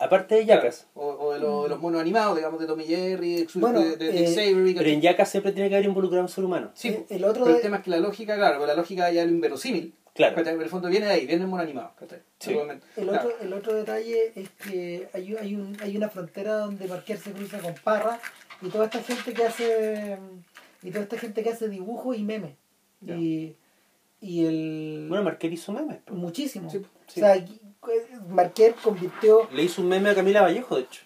Aparte de Jackass. O, o de, los- de los monos animados, digamos, de Tommy Jerry, de, Bueno, de, de Dick eh, Savory, Pero en Jackass siempre tiene que haber involucrado a un ser humano. Sí, Eh, el otro pero de- el tema es que la lógica, claro, la lógica ya es lo inverosímil. Claro. ¿cachai? En el fondo viene de ahí, viene el mono animado. ¿cachai? Sí. El Claro. otro, el otro detalle es que hay, hay, un, hay una frontera donde Marquer se cruza con Parra y toda esta gente que hace y toda esta gente que hace dibujos y memes. Y, y el Bueno, Marker hizo memes. po. muchísimo. Sí, sí. O sea, eh, Marquer convirtió Le hizo un meme a Camila Vallejo, de hecho.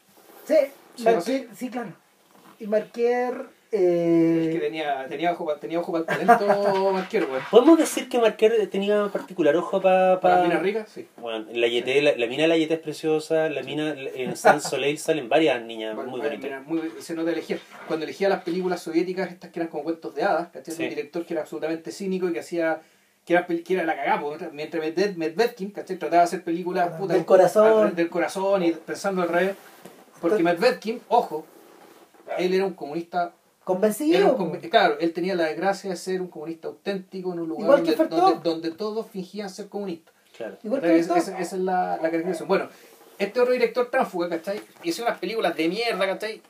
Sí, Sí, Marquer, sí, claro. Y Marquer eh, Es que tenía, tenía ojo para tenía ojo para el talento Marquero, güey. ¿Podemos decir que Marker tenía particular ojo para... Para las minas ricas, sí. Bueno, la, Yeté, la, la mina de la Yeté es preciosa, la mina en San Soleil salen varias niñas Bueno, muy bonitas. muy- se nota elegir. Cuando elegía las películas soviéticas, estas que eran como cuentos de hadas, ¿cachai? Sí. Un director que era absolutamente cínico y que hacía. que era, que era la cagada, po, mientras Medved- Medvedkin, ¿cachai? Trataba de hacer películas Del puta, corazón. al- del corazón y pensando al revés. Porque Medvedkin, ojo, él era un comunista. Convencido. un claro, él tenía la desgracia de ser un comunista auténtico en un lugar Igual que donde, donde, donde todos fingían ser comunistas. Claro. Igual que Esa, esa- esa es la, la caracterización. Bueno, este otro director tránsfuga, ¿cachai? Hizo unas películas de mierda, ¿cachai?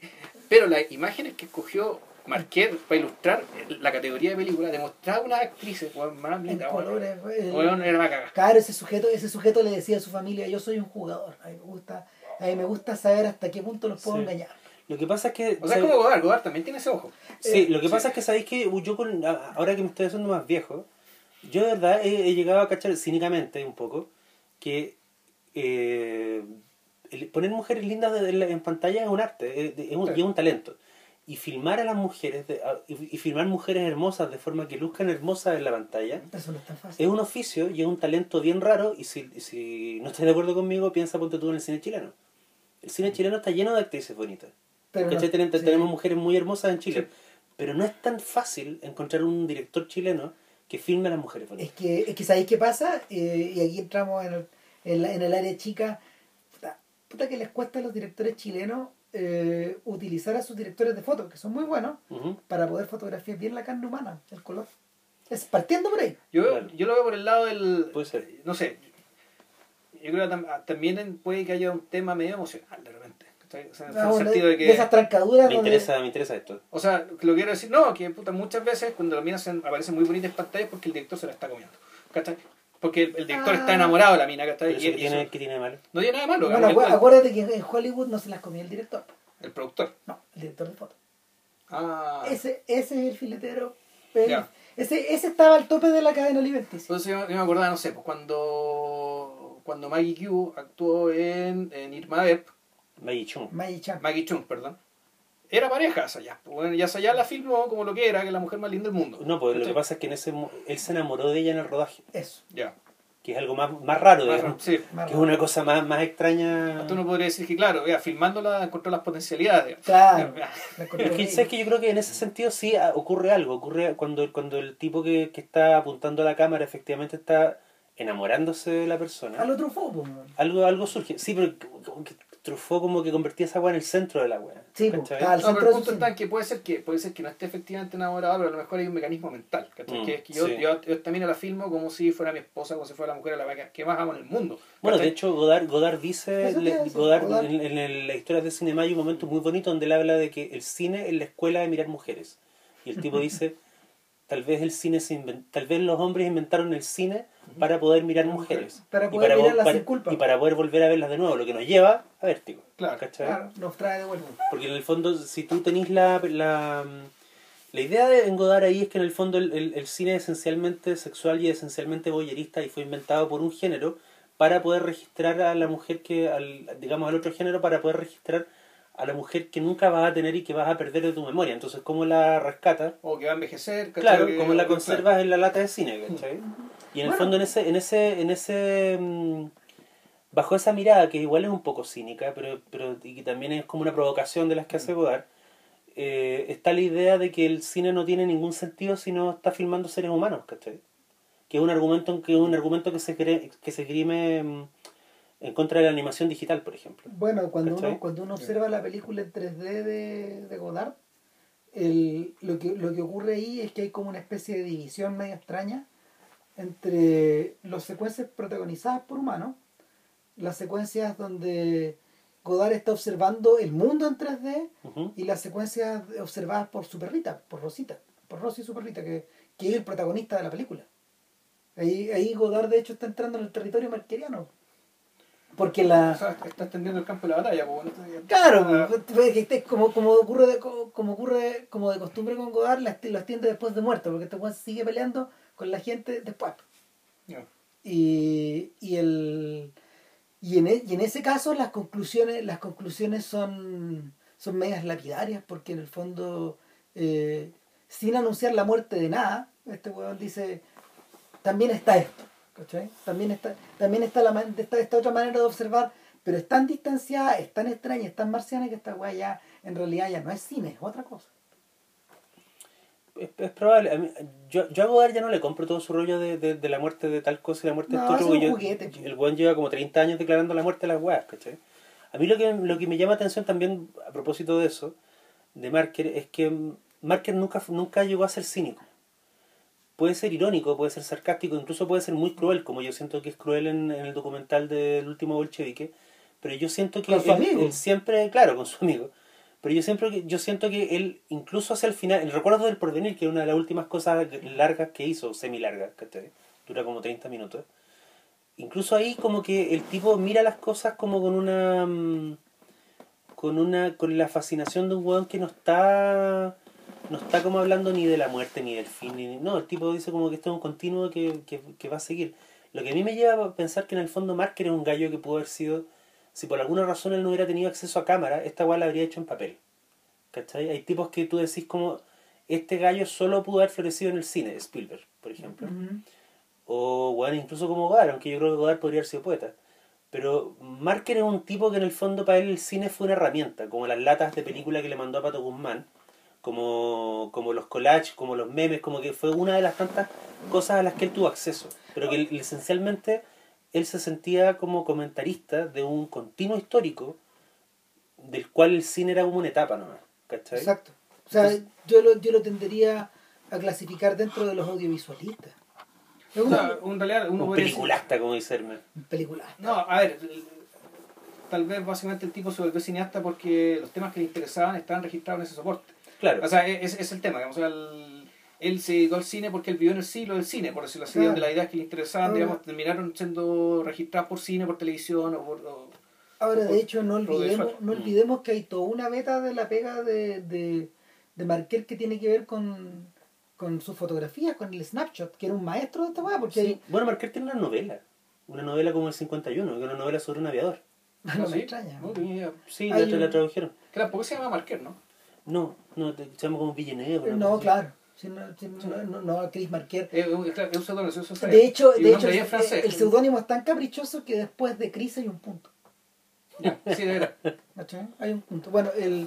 Pero las imágenes que escogió Marquer para ilustrar la categoría de película demostraba unas actrices, weón, más en lindas, colores. Weón, era. Claro, ese sujeto, ese sujeto le decía a su familia, yo soy un jugador. A mí me gusta, a mí me gusta saber hasta qué punto los puedo Sí. engañar. Lo que pasa es que... O sea, ¿sabes? como Godard, Godard también tiene ese ojo. Sí, Eh, lo que sí. pasa es que sabéis que yo con, ahora que me estoy haciendo más viejo, yo de verdad he, he llegado a cachar cínicamente un poco que eh, el- poner mujeres lindas de- de la- en pantalla es un arte, es, es un, Sí. y es un talento. Y filmar a las mujeres, y, y filmar mujeres hermosas de forma que luzcan hermosas en la pantalla, Eso no es tan fácil. es un oficio y es un talento bien raro. Y si, y si no estás de acuerdo conmigo, piensa, ponte tú en el cine chileno. El cine chileno está lleno de actrices bonitas. Pero no- ¿Cachai? Ten- sí. Tenemos mujeres muy hermosas en Chile. Sí. Pero no es tan fácil encontrar un director chileno que filme a las mujeres bonitas. Es que, es que ¿sabéis qué pasa? Eh, y aquí entramos en el, en, la- en el área chica. Puta, puta que les cuesta a los directores chilenos eh, utilizar a sus directores de fotos, que son muy buenos, para poder fotografiar bien la carne humana, el color. Es partiendo por ahí. Yo, Claro. yo lo veo por el lado del. Puede ser. No sé. Yo creo que tam- también puede que haya un tema medio emocional de repente. ¿Cachai? O sea, en Ah, el sentido de de, que. esas trancaduras Me donde- interesa, me interesa esto. O sea, lo quiero decir, no, que puta, muchas veces cuando las minas se- aparecen muy bonitas en pantalla es porque el director se la está comiendo. ¿Cachai? Porque el, el director Ah. está enamorado de la mina, ¿cachai? Y, que tiene, ¿qué tiene de malo? no tiene nada de malo, Bueno, acu- el- acuérdate que en Hollywood no se las comía el director. el productor. No, el director de fotos. Ah, Ese, ese es el filetero. El- Ya. ese, ese estaba al tope de la cadena alimenticia. Entonces yo, yo me acordaba, no sé, pues cuando, cuando Maggie Q actuó en, en Irma Vep, Maggie Chung. Maggie Chan. Maggie Chung, perdón, era pareja Sayá. Bueno, ya Sayá la filmó como lo que era, que es la mujer más linda del mundo. No, pues lo que pasa es que en ese mo- él se enamoró de ella en el rodaje, Eso. Ya. que es algo más, más raro, Más- digamos. sí. más Que es una cosa más, más extraña. Tú no podrías decir que, claro, vea, filmándola encontró las potencialidades. Claro. Ya, La Pero es que, ¿sabes que yo creo que en ese sentido sí ah, ocurre algo. Ocurre cuando, cuando el tipo que, que está apuntando a la cámara efectivamente está enamorándose de la persona. Al otro foco. Algo, algo surge. Sí, pero Truffaut como que convertía esa agua en el centro de la wea. Sí, pues, está al No, centro pero el punto cine. está en que puede ser que puede ser que no esté efectivamente enamorado, pero a lo mejor hay un mecanismo mental. Mm, que es que yo, sí. yo, yo también la filmo como si fuera mi esposa, como si fuera la mujer a la que- que más amo en el mundo. Bueno, ¿cachai? de hecho, Godard, Godard dice, le- Godard, Godard. en, en el- la historia de cinema hay un momento muy bonito donde él habla de que el cine es la escuela de mirar mujeres. Y el tipo dice, tal vez el cine se inven- tal vez los hombres inventaron el cine para poder mirar mujeres. Para Y poder vo- mirarlas para- sin culpa. Y para poder volver a verlas de nuevo, lo que nos lleva a vértigo. Claro. Claro, nos trae de vuelta. Porque en el fondo, si tú tenés la, la, la idea de en Godard ahí es que en el fondo el, el- el cine es esencialmente sexual y esencialmente voyerista y fue inventado por un género para poder registrar a la mujer que, al, digamos, al otro género, para poder registrar a la mujer que nunca vas a tener y que vas a perder de tu memoria. Entonces, ¿cómo la rescatas? O que va a envejecer, ¿cachai? Claro, Que- como la conservas en la lata de cine, ¿cachai? Y en el fondo en ese, en ese, en ese mm, bajo esa mirada, que igual es un poco cínica, pero, pero y que también es como una provocación de las que hace Godard, eh, está la idea de que el cine no tiene ningún sentido si no está filmando seres humanos, ¿cachai? Que es un argumento, que es un argumento que se cree, que se grime mm, en contra de la animación digital, por ejemplo. Bueno, cuando ¿Cachai? uno, cuando uno observa la película en 3D de, de Godard, el, lo, que, lo que ocurre ahí es que hay como una especie de división media extraña entre las secuencias protagonizadas por humanos, las secuencias donde Godard está observando el mundo en 3D Ujú. y las secuencias observadas por su perrita, por Rosita, por Rosy su perrita, que, que es el protagonista de la película. Ahí, ahí Godard de hecho está entrando en el territorio marqueriano. Porque la... O sea, está extendiendo el campo de la batalla. pues, bueno, Claro, Ah, pues, que este- como, como ocurre de, como ocurre como de costumbre con Godard, la esti- lo extiende después de muerto, porque este weón sigue peleando con la gente después. Y, y el y en, e- y en ese caso las conclusiones, las conclusiones son, son medias lapidarias, porque en el fondo, eh, sin anunciar la muerte de nada, este weón dice también está esto, ¿cachai? También está, también está la man- está esta otra manera de observar, pero es tan distanciada, es tan extraña, es tan marciana que esta weá ya en realidad ya no es cine, es otra cosa. Es, es probable. A mí- yo, yo a Godard ya no le compro todo su rollo de, de, de la muerte de tal cosa y la muerte de No, esto otro, ese es porque un yo- juguete, po. El weón lleva como 30 años declarando la muerte de las weas, ¿cachai? A mí lo que, lo que me llama atención también, a propósito de eso, de Marker, es que Marker nunca, nunca llegó a ser cínico. Puede ser irónico, puede ser sarcástico, incluso puede ser muy cruel, como yo siento que es cruel en, en el documental del último bolchevique. Pero yo siento que Con su él- amigo. él siempre, claro, con su amigo. Pero yo siempre yo siento que él, incluso hacia el final, el recuerdo del porvenir, que es una de las últimas cosas largas que hizo, semi largas, que dura como 30 minutos. Incluso ahí como que el tipo mira las cosas como con una mm, con una con la fascinación de un weón que no está no está como hablando ni de la muerte ni del fin ni no el tipo dice como que esto es un continuo que, que, que va a seguir lo que a mí me lleva a pensar que en el fondo Marker es un gallo que pudo haber sido si por alguna razón él no hubiera tenido acceso a cámara, esta weá la habría hecho en papel. ¿Cachai? Hay tipos que tú decís como, este gallo solo pudo haber florecido en el cine, Spielberg, por ejemplo. O bueno, incluso como Godard, aunque yo creo que Godard podría haber sido poeta. Pero Marker es un tipo que en el fondo para él el cine fue una herramienta, como las latas de película que le mandó a Pato Guzmán, como, como los collages, como los memes, como que fue una de las tantas cosas a las que él tuvo acceso. Pero que él- esencialmente él se sentía como comentarista de un continuo histórico del cual el cine era como una etapa nomás. ¿Cachai? Exacto. O sea, Entonces- yo, lo, yo lo tendería a clasificar dentro de los audiovisualistas. Es O una sea, en realidad uno Un podría decir- peliculasta, como dice Hermes. película. No, a ver, tal vez básicamente el tipo se volvió cineasta porque los temas que le interesaban estaban registrados en ese soporte. Claro. O sea, e-, es, es el tema, digamos, el- él se dedicó al cine porque él vivió en el siglo del cine, por decirlo así, Claro. donde las ideas que le interesaban, digamos, terminaron siendo registradas por cine, por televisión o por... o- Ahora, por- de hecho, no olvidemos, no Mm. olvidemos que hay toda una beta de la pega de, de, de Marquer que tiene que ver con, con sus fotografías, con el snapshot, que era un maestro de esta weá, porque Sí. Bueno, Marquer tiene una novela. Una novela como el 51, que es una novela sobre un aviador. no ¿sí? me extraña. No tenía idea. Sí, la, un- la tradujeron. Que tampoco se llama Marquer, ¿no? No, no, te- se llama como Villeneuve. No, claro. Si no, si no, no, no, Chris Marquer. Es un es un pseudónimo. De hecho, de hecho el, bien francés. el seudónimo es tan caprichoso que después de Chris hay un punto. Ya, Sí, de. ¿cachai? Hay un punto. Bueno, el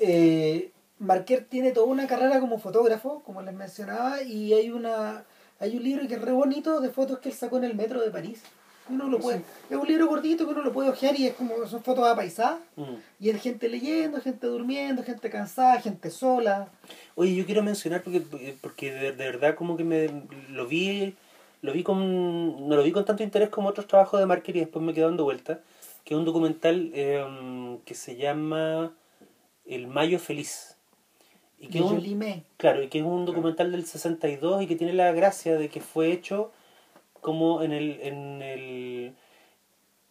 eh, Marquer tiene toda una carrera como fotógrafo, como les mencionaba, y hay una hay un libro que es re bonito de fotos que él sacó en el metro de París. Uno lo puede, es un libro gordito que uno lo puede ojear y es como son fotos apaisadas. Mm. Y hay gente leyendo, gente durmiendo, gente cansada, gente sola. Oye, yo quiero mencionar porque, porque de, de verdad como que me lo vi, lo vi con, no lo vi con tanto interés como otros trabajos de Marker y después me quedé dando vuelta, que es un documental eh, que se llama El Mayo Feliz. Y que es un-. Claro, y que es un documental del 62 y que tiene la gracia de que fue hecho como en el... En el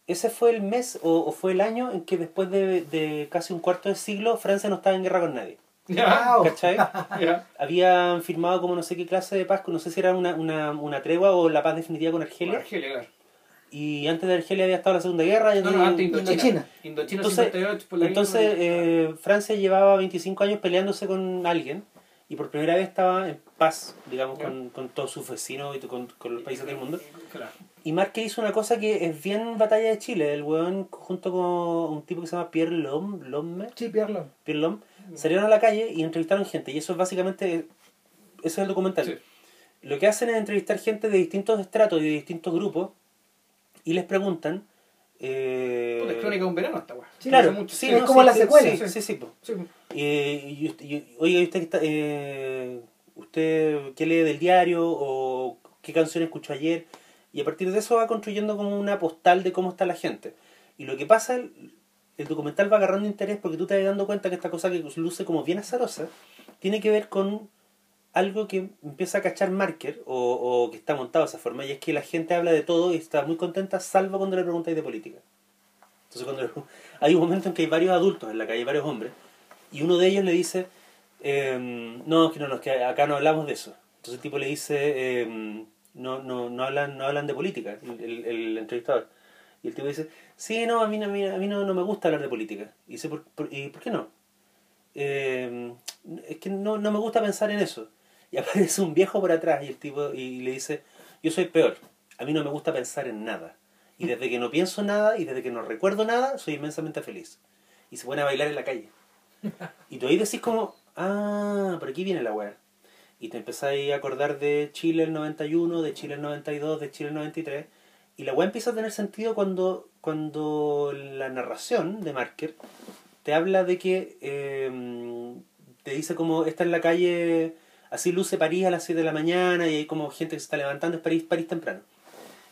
ese fue el mes o, o fue el año en que después de, de casi un cuarto de siglo Francia no estaba en guerra con nadie. Ya. Habían firmado como no sé qué clase de paz, no sé si era una, una, una tregua o la paz definitiva con Argelia. Argelia, claro. Y antes de Argelia había estado la Segunda Guerra. y No, no, antes Indochina. Indochina. Indochina Entonces, 58 por la entonces eh, Francia llevaba 25 años peleándose con alguien y por primera vez estaba en paz, digamos, con, con todos sus vecinos y con, con los países del mundo. Claro. Y Marque hizo una cosa que es bien batalla de Chile. El weón, junto con un tipo que se llama Pierre Lom, Lomme, Sí, Pierlo. Pierre Lom, salieron a la calle y entrevistaron gente. Y eso es básicamente, ese es el documental. Sí. Lo que hacen es entrevistar gente de distintos estratos y de distintos grupos y les preguntan... Eh, Puta, es crónica de un verano esta weá. Sí, claro, mucho. sí, es no, como sí, la sí, secuela. Sí, sí, sí, po. Sí. Eh, y usted- y- oiga, usted, que está, eh, usted qué lee del diario o qué canción escuchó ayer y a partir de eso va construyendo como una postal de cómo está la gente. Y lo que pasa, el, el documental va agarrando interés porque tú te vas dando cuenta que esta cosa que luce como bien azarosa tiene que ver con algo que empieza a cachar Marker o, o que está montado de esa forma y es que la gente habla de todo y está muy contenta salvo cuando le preguntáis de política. Entonces cuando le- hay un momento en que hay varios adultos en la calle, varios hombres, y uno de ellos le dice, em, no, es que no, no, que acá no hablamos de eso. Entonces el tipo le dice, em, no, no, no hablan, no hablan de política, el, el- entrevistador. Y el tipo dice, sí, no, a mí, a mí, a mí no, no me gusta hablar de política. Y dice, ¿por, por- y por qué no? Em, es que no, no me gusta pensar en eso. Y aparece un viejo por atrás y el tipo y le dice, yo soy peor, a mí no me gusta pensar en nada. Y desde que no pienso nada y desde que no recuerdo nada, soy inmensamente feliz. Y se pone a bailar en la calle. Y tú ahí decís como, ah, por aquí viene la weá. Y te empezáis a acordar de Chile el 91, de Chile el 92, de Chile el 93. Y la weá empieza a tener sentido cuando, cuando la narración de Marker te habla de que eh, te dice como, esta es la calle, así luce París a las 7 de la mañana y hay como gente que se está levantando, es París, París temprano.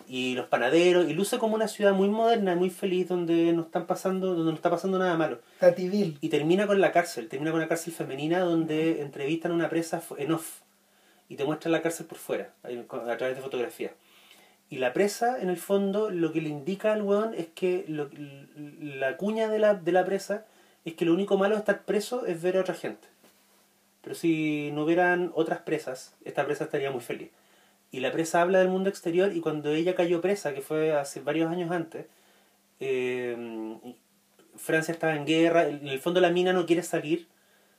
Y los panaderos, y luce como una ciudad muy moderna, muy feliz, donde no están pasando, donde no está pasando nada malo. Tativil. Y termina con la cárcel, termina con una cárcel femenina donde entrevistan a una presa en off y te muestran la cárcel por fuera, a través de fotografías. Y la presa, en el fondo, lo que le indica al weón es que lo- la cuña de la, de la presa es que lo único malo de estar preso es ver a otra gente. Pero si no hubieran otras presas, esta presa estaría muy feliz. Y la presa habla del mundo exterior y cuando ella cayó presa, que fue hace varios años antes, eh, Francia estaba en guerra, en el fondo la mina no quiere salir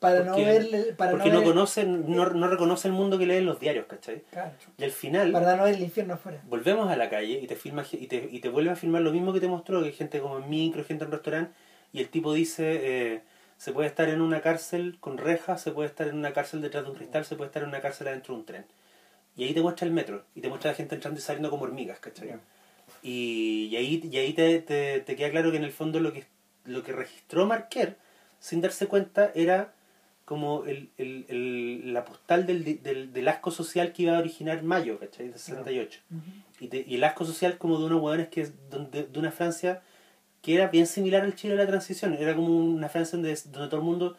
para no porque, ver para porque no, no, ver- conoce, no, no reconoce el mundo que lee en los diarios, ¿cachai? Claro. Y al final para no ver el infierno afuera volvemos a la calle y te filma y te, y te vuelve a filmar lo mismo que te mostró, que hay gente como en micro, gente en restaurante, y el tipo dice, eh, se puede estar en una cárcel con rejas, se puede estar en una cárcel detrás de un cristal, se puede estar en una cárcel adentro de un tren. Y ahí te muestra el metro, y te muestra la gente entrando y saliendo como hormigas, ¿cachai? Ya. Y, y ahí, y ahí te, te, te queda claro que en el fondo lo que, lo que registró Marquer, sin darse cuenta, era como el, el, el- la postal del, del, del asco social que iba a originar Mayo, ¿cachai? De 68. Y, te- y el asco social como de unos hueones que es donde, de una Francia que era bien similar al Chile de la transición. Era como una Francia donde, donde todo el mundo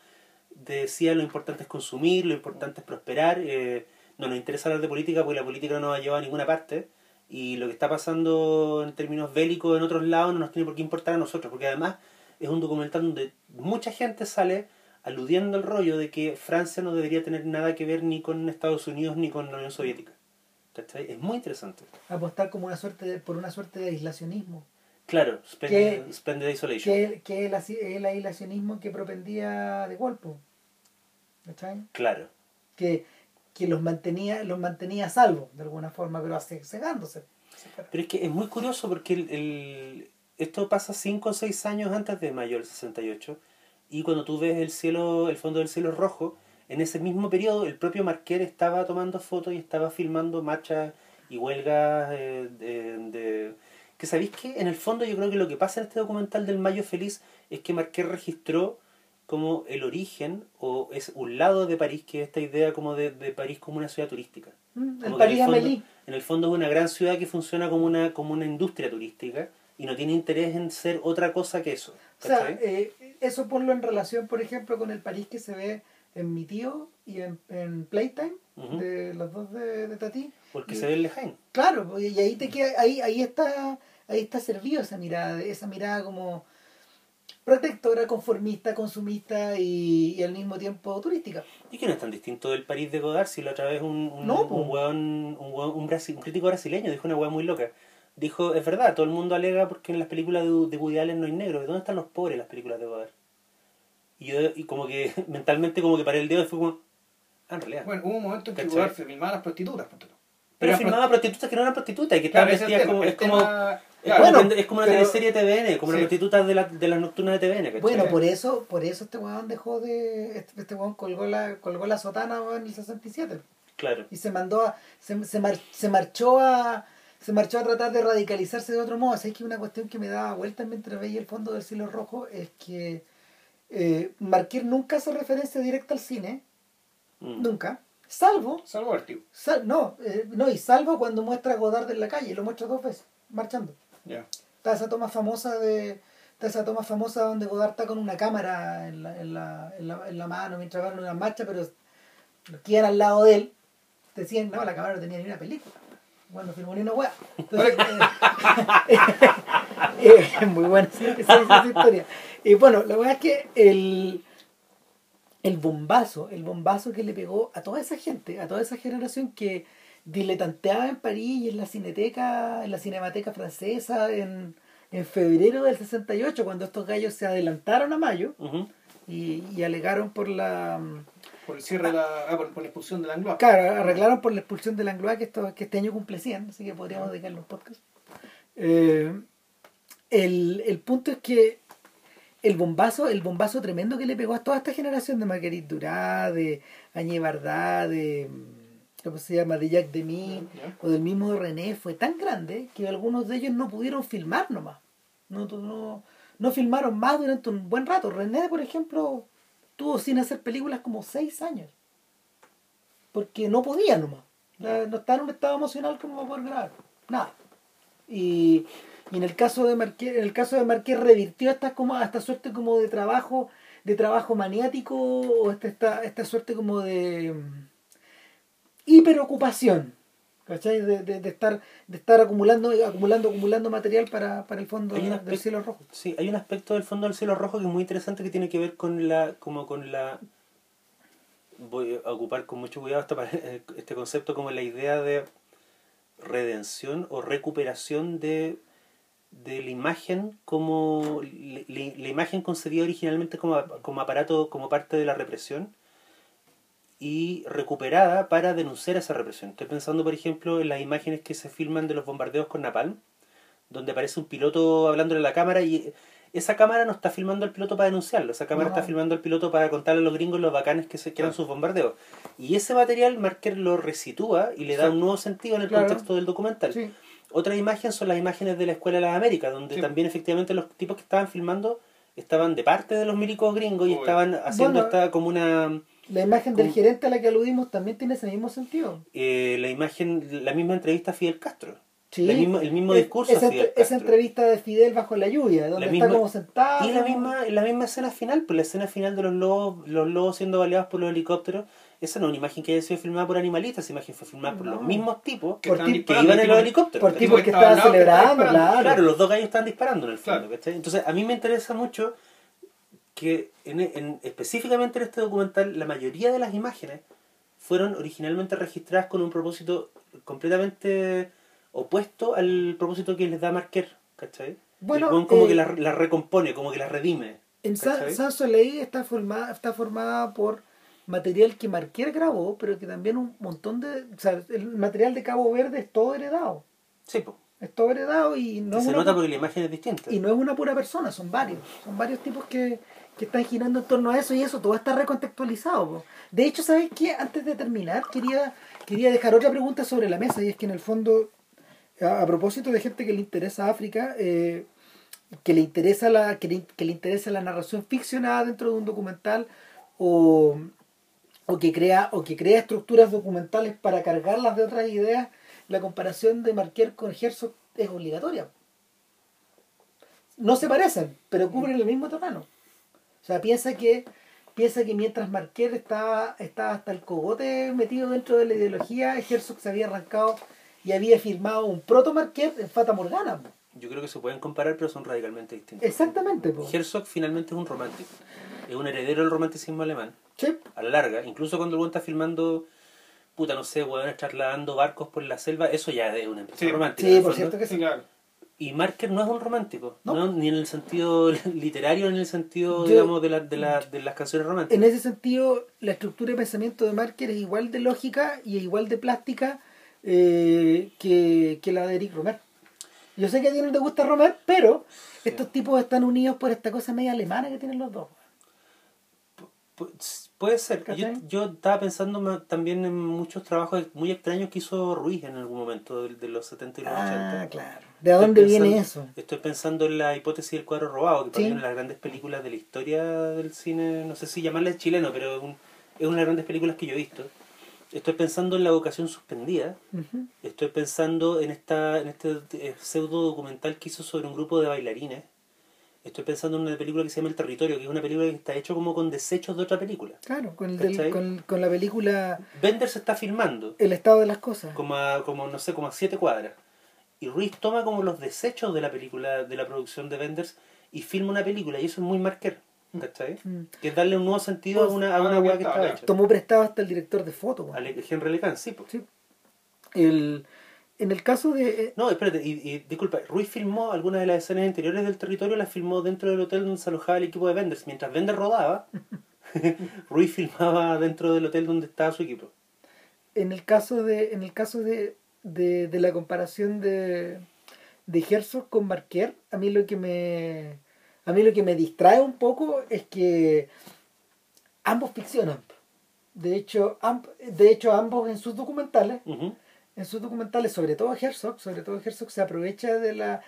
decía lo importante es consumir, lo importante es prosperar, eh, no nos interesa hablar de política porque la política no nos va a llevar a ninguna parte y lo que está pasando en términos bélicos en otros lados no nos tiene por qué importar a nosotros, porque además es un documental donde mucha gente sale aludiendo al rollo de que Francia no debería tener nada que ver ni con Estados Unidos ni con la Unión Soviética. Es muy interesante. apostar como una suerte de- por una suerte de aislacionismo Claro. Splendid, Splendid Isolation. que, que el, el aislacionismo que propendía de golpe ¿cachai? Claro. que, que los mantenía los mantenía a salvo de alguna forma pero cegándose Pero es que es muy curioso porque el, el- esto pasa 5 o 6 años antes de mayo del 68 y cuando tú ves el cielo, el fondo del cielo rojo, en ese mismo periodo el propio Marquer estaba tomando fotos y estaba filmando marchas y huelgas eh, de, de- que sabéis que en el fondo yo creo que lo que pasa en este documental del Mayo Feliz es que Marquer registró como el origen o es un lado de París que es esta idea como de, de París como una ciudad turística Mm, el París en el fondo- Amélie En el fondo es una gran ciudad que funciona como una, como una industria turística y no tiene interés en ser otra cosa que eso. O sea, eh, eso ponlo en relación, por ejemplo, con el París que se ve en Mi Tío y en, en Playtime, de los dos de, de Tati. Porque y- se ve el Lejain. Claro, y ahí te queda, ahí, ahí está, ahí está servido esa mirada, esa mirada como protectora, conformista, consumista y, y al mismo tiempo turística. Y que no es tan distinto del París de Godard, si la otra vez un, un, No, un, hueón- un, hueón- un brasi- un crítico brasileño dijo una hueá muy loca. Dijo, es verdad, todo el mundo alega porque en las películas de, de Woody Allen no hay negros. ¿Dónde están los pobres en las películas de Godard? Y yo, y como que mentalmente como que paré el dedo y fue como, ah, en realidad. Bueno, hubo un momento en que. Godard se filmaba las prostitutas. Pero filmaba prostitutas que no eran prostitutas y que estaban es vestidas como... Es como, Es, como, es una teleserie de TVN, como las prostitutas de, la, de las nocturnas de TVN. Bueno, por eso, por eso este weón dejó de. Este, este weón colgó la, colgó la sotana en el 67. Claro. Y se mandó a. Se, se, mar- se marchó a. Se marchó a tratar de radicalizarse de otro modo. Así que una cuestión que me daba vueltas mientras veía el fondo del cielo rojo es que eh, Marquer nunca hace referencia directa al cine, Mm. nunca, salvo, Salvo Vértigo. sal- no, eh, no, y salvo cuando muestra a Godard en la calle, lo muestra dos veces, marchando. Ya. Está esa toma famosa de está esa toma famosa donde Godard está con una cámara en la, en la, en la, en la mano mientras van en una marcha, pero los que iban al lado de él decían, no, la cámara no tenía ni una película. Bueno, filmó ni una hueá. Entonces, eh, eh, muy buena esa- esa historia. Y bueno, la verdad es que el, el bombazo, el bombazo que le pegó a toda esa gente, a toda esa generación que diletanteaba en París y en la cineteca, en la cinemateca francesa en, en febrero del 68, cuando estos gallos se adelantaron a mayo y, y alegaron por la Por el cierre de la. Ah, por, por la expulsión de Langlois. Claro, arreglaron por la expulsión de Langlois, que, esto, que este año cumple 100, así que podríamos dedicarle un podcast. Eh, el, el punto es que el bombazo, el bombazo tremendo que le pegó a toda esta generación de Marguerite Durá, de Añé Bardá, de ¿cómo se llama? de Jacques Demy, Ya. o del mismo René, fue tan grande que algunos de ellos no pudieron filmar nomás. No, no, no filmaron más durante un buen rato. René, por ejemplo, tuvo sin hacer películas como seis años. Porque no podía nomás. La- No estaba en un estado emocional como para poder grabar. Nada. Y, y en el caso de Marqués, en el caso de Marqués revirtió esta como esta suerte como de trabajo, de trabajo maniático, o esta, esta, esta suerte como de mm, hiperocupación. ¿Cachai? De, de, de estar, de estar acumulando, acumulando, acumulando material para, para el fondo del cielo rojo. Sí, hay un aspecto del fondo del cielo rojo que es muy interesante que tiene que ver con la, como con la, voy a ocupar con mucho cuidado este concepto como la idea de redención o recuperación de, de la imagen como la, imagen concebida originalmente como, como aparato, como parte de la represión y recuperada para denunciar esa represión. Estoy pensando, por ejemplo, en las imágenes que se filman de los bombardeos con Napalm, donde aparece un piloto hablándole a la cámara y esa cámara no está filmando al piloto para denunciarlo, esa cámara No. está filmando al piloto para contarle a los gringos los bacanes que se que eran sus bombardeos. Y ese material Marker lo resitúa y le da un nuevo sentido en el Claro. contexto del documental. Sí. Otra imagen son las imágenes de la Escuela de las Américas, donde Sí. también efectivamente los tipos que estaban filmando estaban de parte de los milicos gringos y Obvio. estaban haciendo Bueno. esta como una La imagen del Como- gerente a la que aludimos también tiene ese mismo sentido. eh, la imagen, la misma entrevista a Fidel Castro. Sí. La misma- el mismo Es- discurso Esa, Fidel esa Castro. entrevista de Fidel bajo la lluvia, donde La está misma- como sentado. Y la misma, la misma escena final, pues la escena final de los lobos, los lobos siendo baleados por los helicópteros, esa no es una imagen que haya sido filmada por animalistas, esa imagen fue filmada por los mismos tipos Que Por que iban en los helicópteros. Por tipos tipo que que estaba estaban que celebrando, claro. Claro, los dos gallos están disparando en el fondo, Claro. ¿cachai? Entonces, a mí me interesa mucho que en, en- específicamente en este documental la mayoría de las imágenes fueron originalmente registradas con un propósito completamente opuesto al propósito que les da Marquer, ¿cachai? Bueno, El como eh, que las la recompone, como que las redime. En San. San Soleil está formada, está formada por material que Marquier grabó, pero que también un montón de. O sea, el material de Cabo Verde es todo heredado. Sí, po. Es todo heredado y no, es se una, nota porque la imagen es distinta. y no es una pura persona, son varios. Son varios tipos que, que están girando en torno a eso y eso todo está recontextualizado. po. De hecho, ¿sabes qué? Antes de terminar, quería, quería dejar otra pregunta sobre la mesa y es que en el fondo, a, a propósito de gente que le interesa África, eh, que le interesa la que le, que le interesa la narración ficcionada dentro de un documental o, o que crea o que crea estructuras documentales para cargarlas de otras ideas la comparación de Marquer con Herzog es obligatoria no se parecen pero cubren el mismo terreno o sea piensa que piensa que mientras Marquer estaba estaba hasta el cogote metido dentro de la ideología Herzog se había arrancado y había firmado un proto Marquer en Fata Morgana. Yo creo que se pueden comparar, pero son radicalmente distintos. exactamente po. Herzog finalmente es un romántico. Es un heredero del romanticismo alemán. Sí. A la larga. Incluso cuando el está filmando, puta, no sé, weón, trasladando barcos por la selva, eso ya es una empresa Sí. romántica. Sí, por fondo. cierto que Sí, sí. claro. Y Marker no es un romántico. No. No. Ni en el sentido literario, ni en el sentido, Yo- digamos, de, la, de, la, de las canciones románticas. En ese sentido, la estructura de pensamiento de Marker es igual de lógica y es igual de plástica eh, que, que la de Eric Romer. Yo sé que a ti no te gusta Romer, pero Sí. estos tipos están unidos por esta cosa media alemana que tienen los dos. Pu- Puede ser. Yo, estaba pensando también en muchos trabajos muy extraños que hizo Ruiz en algún momento de, los 70 y los 80. Ah, claro. ¿De dónde viene eso? Estoy pensando en la hipótesis del cuadro robado, que para Sí. mí es una de las grandes películas de la historia del cine, no sé si llamarla chileno, pero es, un- es una de las grandes películas que yo he visto. Estoy pensando en la vocación suspendida. Estoy pensando en esta en este eh, pseudo documental que hizo sobre un grupo de bailarines. Estoy pensando en una película que se llama El Territorio, que es una película que está hecho como con desechos de otra película. Claro, con, el del- con, con la película Bender se está filmando El estado de las cosas. como a, como no sé, como a siete cuadras. Y Ruiz toma como los desechos de la película, de la producción de Benders y filma una película y eso es muy marquer, ¿cachai? Mm. Que es darle un nuevo sentido a una, a una weá que estaba claro. hecha. Tomó prestado hasta el director de foto. Ale- Henry Lecan, sí. Sí. El, en el caso de... eh, No, espérate, y, y disculpa, Ruiz filmó algunas de las escenas interiores del territorio, las filmó dentro del hotel donde se alojaba el equipo de Benders. Mientras Bender rodaba, Ruiz filmaba dentro del hotel donde estaba su equipo. en el caso de en el caso de, de, de la comparación de, de Herzog con Marquer a mí lo que me a mí lo que me distrae un poco es que ambos ficcionan de hecho amb- de hecho ambos en sus documentales en sus documentales sobre todo Herzog sobre todo Herzog se aprovecha de la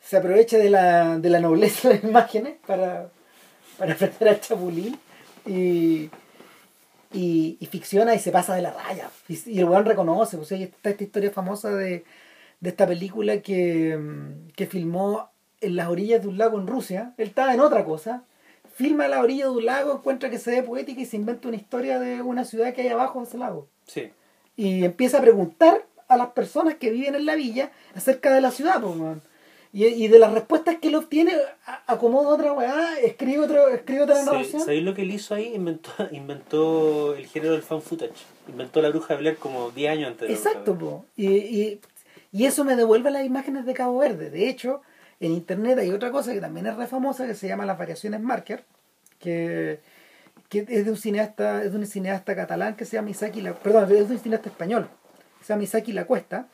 se aprovecha de la, de la nobleza de las imágenes para para enfrentar al chapulín y y, y ficciona y se pasa de la raya. Y, y el weón reconoce, pues está esta historia famosa de, de esta película que, que filmó en las orillas de un lago en Rusia. Él estaba en otra cosa. Filma a la orilla de un lago, encuentra que se ve poética y se inventa una historia de una ciudad que hay abajo de ese lago. Sí. Y empieza a preguntar a las personas que viven en la villa acerca de la ciudad, pues, weón. Y, y de las respuestas que él obtiene, acomoda otra weá, escribe, otro, escribe otra narración. ¿Sabéis lo que él hizo ahí? Inventó, inventó el género del fan footage. Inventó la bruja de Blair como 10 años antes de Exacto, po. Y, y, Y eso me devuelve las imágenes de Cabo Verde. De hecho, en internet hay otra cosa que también es re famosa que se llama las variaciones Marker, que, que es de un cineasta, es de un cineasta catalán que se llama Isaki La, perdón, es de un cineasta español, que se llama Isaki La Cuesta,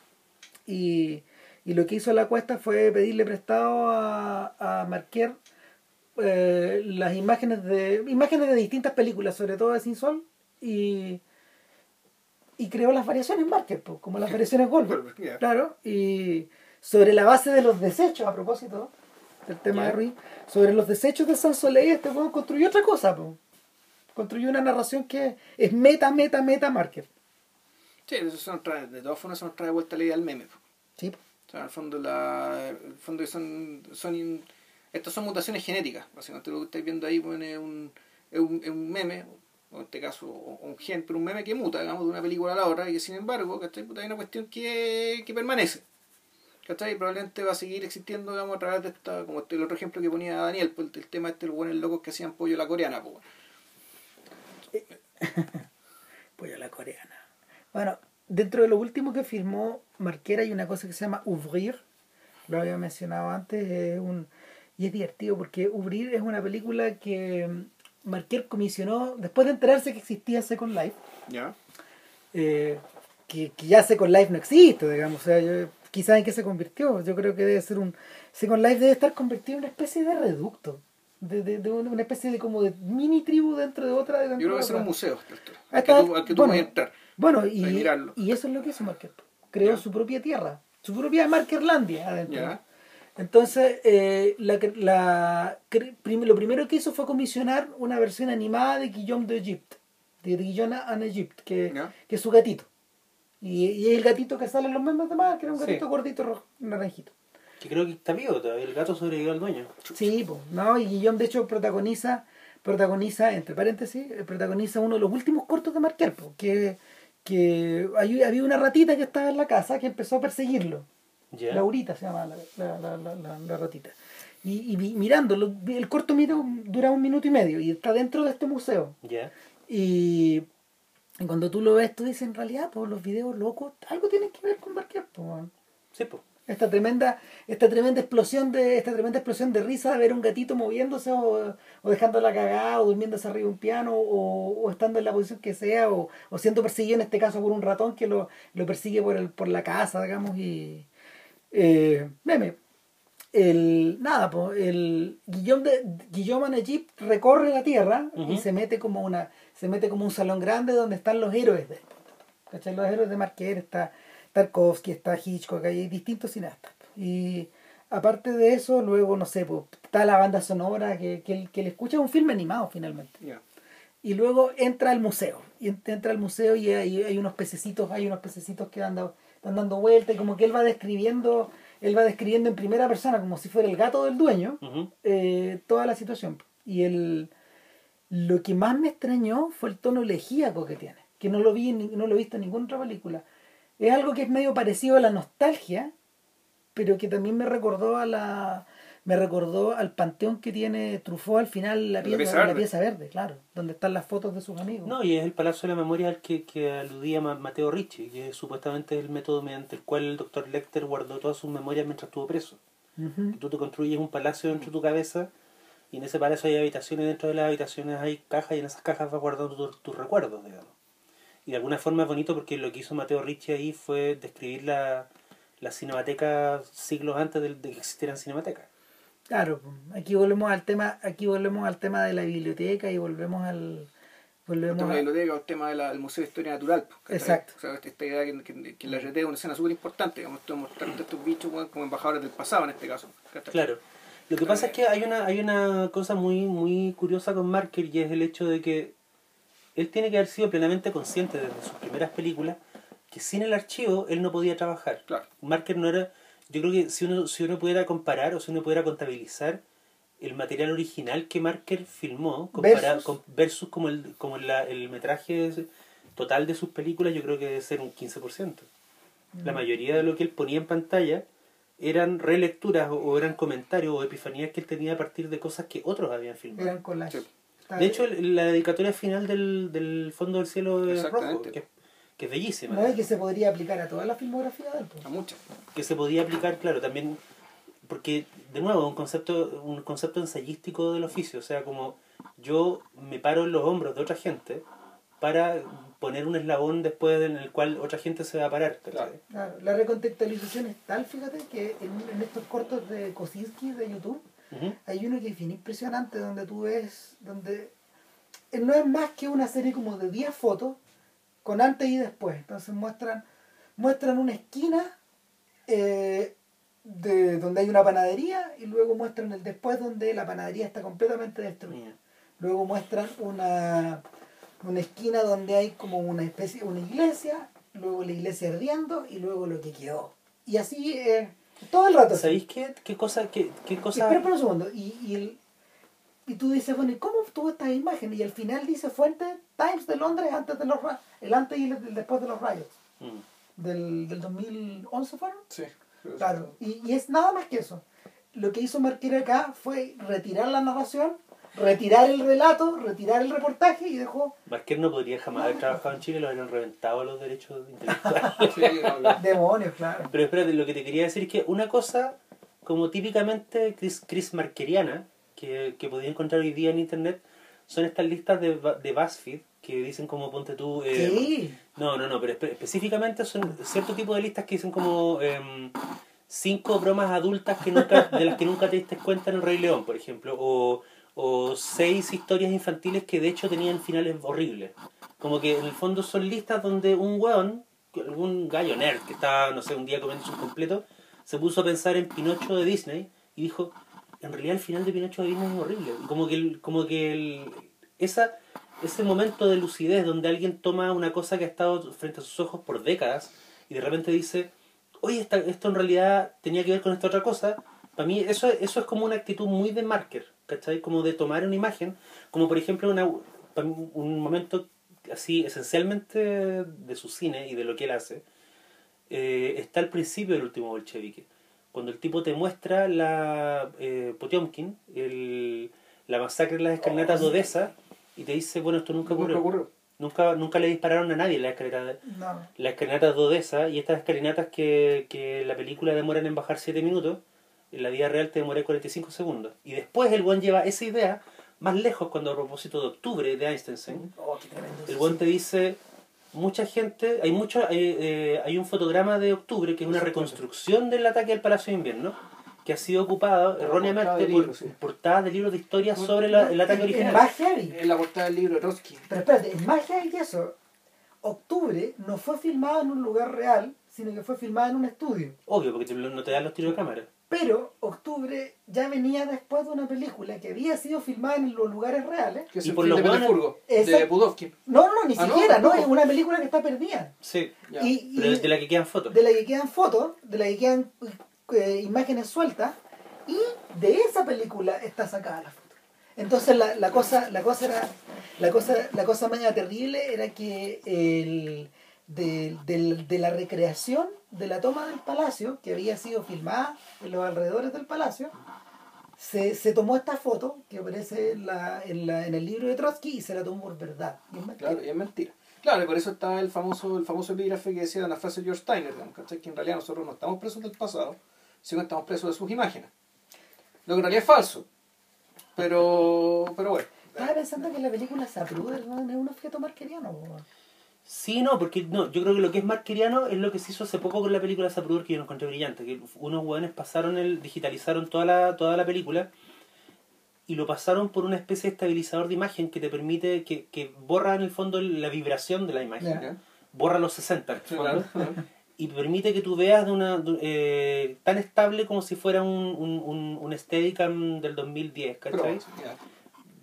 y, y lo que hizo La Cuesta fue pedirle prestado a, a Marquer eh, las imágenes de imágenes de distintas películas, sobre todo de Sin Sol, y, y creó las variaciones Marker, pues, como las variaciones Goldberg. Claro, y sobre la base de los desechos, a propósito del tema de Ruiz, sobre los desechos de San Soleil, este weón construyó otra cosa, po. construyó una narración que es meta, meta, meta Marker. Sí, eso trae, de todas formas se nos trae de vuelta la idea del meme. po. Sí, po. O sea, en el fondo, la, el fondo son, son estas son mutaciones genéticas. Básicamente lo que estáis viendo ahí bueno, es, un, es, un, es un meme, o en este caso un gen, pero un meme que muta, digamos, de una película a la otra y que sin embargo, ¿cachai? Puta, hay una cuestión que, que permanece. ¿Cachai? Y probablemente va a seguir existiendo, digamos, a través de esta, como este, el otro ejemplo que ponía Daniel, pues, el, tema este, los buenos locos que hacían pollo a la coreana, pues. Pollo a la coreana. Bueno, dentro de lo último que firmó Marquera hay una cosa que se llama Ouvrir. Lo había mencionado antes. Es un, y es divertido porque Ouvrir es una película que mm, Marquer comisionó después de enterarse que existía Second Life. ¿Ya? eh, que, que ya Second Life no existe, digamos. O sea, yo, quizás en qué se convirtió. Yo creo que debe ser un. Second Life debe estar convertido en una especie de reducto. De, de, de una especie de como de mini tribu dentro de otra. dentro Yo creo que será un museo, al que tú, al que tú bueno, puedes entrar. Bueno, y, mirarlo. y eso es lo que hizo Marker. Creó su propia tierra, su propia Markerlandia adentro. Ya. Entonces, eh, la, la, lo primero que hizo fue comisionar una versión animada de Guillaume de Egypte, de Guillaume en Egypte, que, que es su gatito. Y, y el gatito que sale en los memes de más, que era un Sí. gatito gordito rojo, naranjito. Que creo que está vivo todavía. El gato sobrevivió al dueño. Sí, pues, ¿no? Y Guillaume, de hecho, protagoniza, protagoniza, entre paréntesis, eh, protagoniza uno de los últimos cortos de Marquer, que, que hay- había una ratita que estaba en la casa que empezó a perseguirlo. Ya. Laurita se llama la, la, la, la, ratita. Y, y mirándolo, el corto mira- dura un minuto y medio y está dentro de este museo. Ya. Y, y cuando tú lo ves, tú dices, en realidad, pues los videos locos, algo tienen que ver con po, weón Sí, pues. esta tremenda esta tremenda explosión de esta tremenda explosión de risa de ver un gatito moviéndose o, o dejándola cagada o durmiéndose arriba de un piano o, o estando en la posición que sea o, o siendo perseguido en este caso por un ratón que lo, lo persigue por el por la casa digamos y eh, meme el nada pues el Guillaume de Guillaume en Egypt recorre la tierra y Ujú. se mete como una se mete como un salón grande donde están los héroes de ¿cachai? los héroes de Marquer está Tarkovsky está Hitchcock hay distintos cineastas y aparte de eso luego no sé pues, está la banda sonora que, que, que le escucha es un filme animado finalmente Ya. y luego entra al museo y ent- entra al museo y hay, hay unos pececitos hay unos pececitos que andan están dando vueltas y como que él va describiendo él va describiendo en primera persona como si fuera el gato del dueño eh, toda la situación. Y el lo que más me extrañó fue el tono elegíaco que tiene que no lo vi no lo he visto en ninguna otra película. Es algo que es medio parecido a la nostalgia pero que también me recordó a la me recordó al panteón que tiene Truffaut al final la La pieza, la verde. pieza verde claro donde están las fotos de sus amigos No, y es el Palacio de la Memoria al que, que aludía Ma- Mateo Ricci, que supuestamente es el método mediante el cual el doctor Lecter guardó todas sus memorias mientras estuvo preso. Que tú te construyes un palacio dentro de tu cabeza y en ese palacio hay habitaciones, dentro de las habitaciones hay cajas y en esas cajas vas guardando tu- tus recuerdos, digamos. Y de alguna forma es bonito porque lo que hizo Mateo Ricci ahí fue describir la, la cinemateca siglos antes de, de que existieran cinematecas. Claro, aquí volvemos al tema, aquí volvemos al tema de la biblioteca y volvemos al El volvemos tema de la biblioteca, el tema de del Museo de Historia Natural. Exacto. O sea, esta- esta idea que, que, que la RT es una escena súper importante. De mostrarte a estos bichos como embajadores del pasado en este caso. Claro. Lo que pasa es que hay una, hay una cosa muy, muy curiosa con Marker y es el hecho de que él tiene que haber sido plenamente consciente desde sus primeras películas que sin el archivo él no podía trabajar. Claro. Marker no era, yo creo que si uno, si uno pudiera comparar o si uno pudiera contabilizar el material original que Marker filmó Versus. con, versus como el, como la- el metraje total de sus películas, yo creo que debe ser un 15%. La mayoría de lo que él ponía en pantalla eran relecturas o, o eran comentarios o epifanías que él tenía a partir de cosas que otros habían filmado. eran collages. Sí. Está- De hecho, el- la dedicatoria final del, del Fondo del Cielo es rojo, que, que es bellísima. No es que se podría aplicar a toda la filmografía del pues. A muchas. que se podía aplicar, claro, también porque de nuevo un concepto un concepto ensayístico del oficio, o sea, como yo me paro en los hombros de otra gente para poner un eslabón después en el cual otra gente se va a parar. Claro. Claro, la recontextualización es tal, fíjate, que en, en estos cortos de Kosinski de YouTube hay uno que es bien impresionante donde tú ves, donde eh, no es más que una serie como de 10 fotos con antes y después. Entonces muestran, muestran una esquina eh, de donde hay una panadería y luego muestran el después donde la panadería está completamente destruida. Luego muestran una, una esquina donde hay como una especie, una iglesia, luego la iglesia ardiendo y luego lo que quedó. Y así eh, todo el rato. ¿Sabéis qué, qué cosa, qué, qué cosa? Espera, un segundo. Y, y, el- y tú dices, bueno, ¿y cómo obtuvo estas imágenes? Y al final dice fuente Times de Londres antes de los ra- el antes y el después de los rayos. Mm. Del, del 2011 fueron. Sí. Claro. Y, y es nada más que eso. Lo que hizo Marquera acá fue retirar la narración, retirar el relato, retirar el reportaje y dejó Marquer no podría jamás haber trabajado en Chile, lo habrían reventado los derechos intelectuales. Sí, no, no. demonios, claro. Pero espérate, lo que te quería decir es que una cosa como típicamente Chris, Chris Markeriana, que, que podía encontrar hoy día en internet, son estas listas de, de BuzzFeed que dicen como ponte tú... eh. No, no, no, pero espe- específicamente son cierto tipo de listas que dicen como em, cinco bromas adultas que nunca, de las que nunca te diste cuenta en el Rey León, por ejemplo, o, o seis historias infantiles que de hecho tenían finales horribles. Como que en el fondo son listas donde un weón, algún gallo nerd que estaba, no sé, un día comiendo un completo, se puso a pensar en Pinocho de Disney y dijo, en realidad el final de Pinocho Disney es horrible. Como que, como que el, esa, ese momento de lucidez donde alguien toma una cosa que ha estado frente a sus ojos por décadas y de repente dice, oye, esta- esto en realidad tenía que ver con esta otra cosa, para mí eso, eso es como una actitud muy de marker, ¿cachai? Como de tomar una imagen, como por ejemplo una, un momento así esencialmente de su cine y de lo que él hace, eh, está al principio del último bolchevique. Cuando el tipo te muestra la eh, Potiomkin, el, la masacre de las escalinatas de Odessa, y te dice, bueno, esto nunca Nunca ocurrió. Nunca, nunca le dispararon a nadie en las escalinatas, No. las escalinatas de Odessa, y estas escalinatas que, que la película demoran en bajar 7 minutos, en la vida real te demora 45 segundos. Y después el buen lleva esa idea más lejos cuando a propósito de octubre de Einstein, Oh, el buen te dice, mucha gente, hay mucho, hay, eh, hay un fotograma de octubre que es una reconstrucción del ataque al Palacio de Invierno, que ha sido ocupado Una erróneamente por libro, sí. portadas de libros de historia sobre la- el ataque Es original. más heavy. En la portada del libro de Trotsky. Pero espérate, es más heavy que eso. Octubre no fue filmado en un lugar real, sino que fue filmado en un estudio. Obvio, porque te- no te dan los tiros de cámara. Pero Octubre ya venía después de una película que había sido filmada en los lugares reales. Que es Y por los de. De. Pudovkin. No, no, ni Ah, siquiera, no, es una película que está perdida. Sí, Ya. Y, pero de la que quedan fotos. de la que quedan fotos, de la que quedan eh, imágenes sueltas, y de esa película está sacada la foto. Entonces la, la cosa, la cosa era, la cosa, la cosa media terrible era que el, de, del- de la recreación de la toma del palacio, que había sido filmada en los alrededores del palacio, se, se tomó esta foto que aparece en, la, en, la, en el libro de Trotsky y se la tomó por verdad. Y es mentira. Claro, y es mentira. Claro, y por eso está el famoso, el famoso epígrafe que decía una frase de George Steiner, que en realidad nosotros no estamos presos del pasado, sino que estamos presos de sus imágenes. Lo que en realidad es falso. Pero, pero bueno. Estaba pensando que la película Zapruder no es un objeto marqueriano. po. Sí, no, porque no, yo creo que lo que es marqueriano es lo que se hizo hace poco con la película Zapruder que yo lo encontré brillante, que unos hueones pasaron el, digitalizaron toda la, toda la película y lo pasaron por una especie de estabilizador de imagen que te permite, que, que borra en el fondo la vibración de la imagen, Ya. borra los 60 en el Sí, fondo, claro. y permite que tú veas de una de- eh, tan estable como si fuera un, un, un, un Steadicam del 2010, Pero, ¿cachai?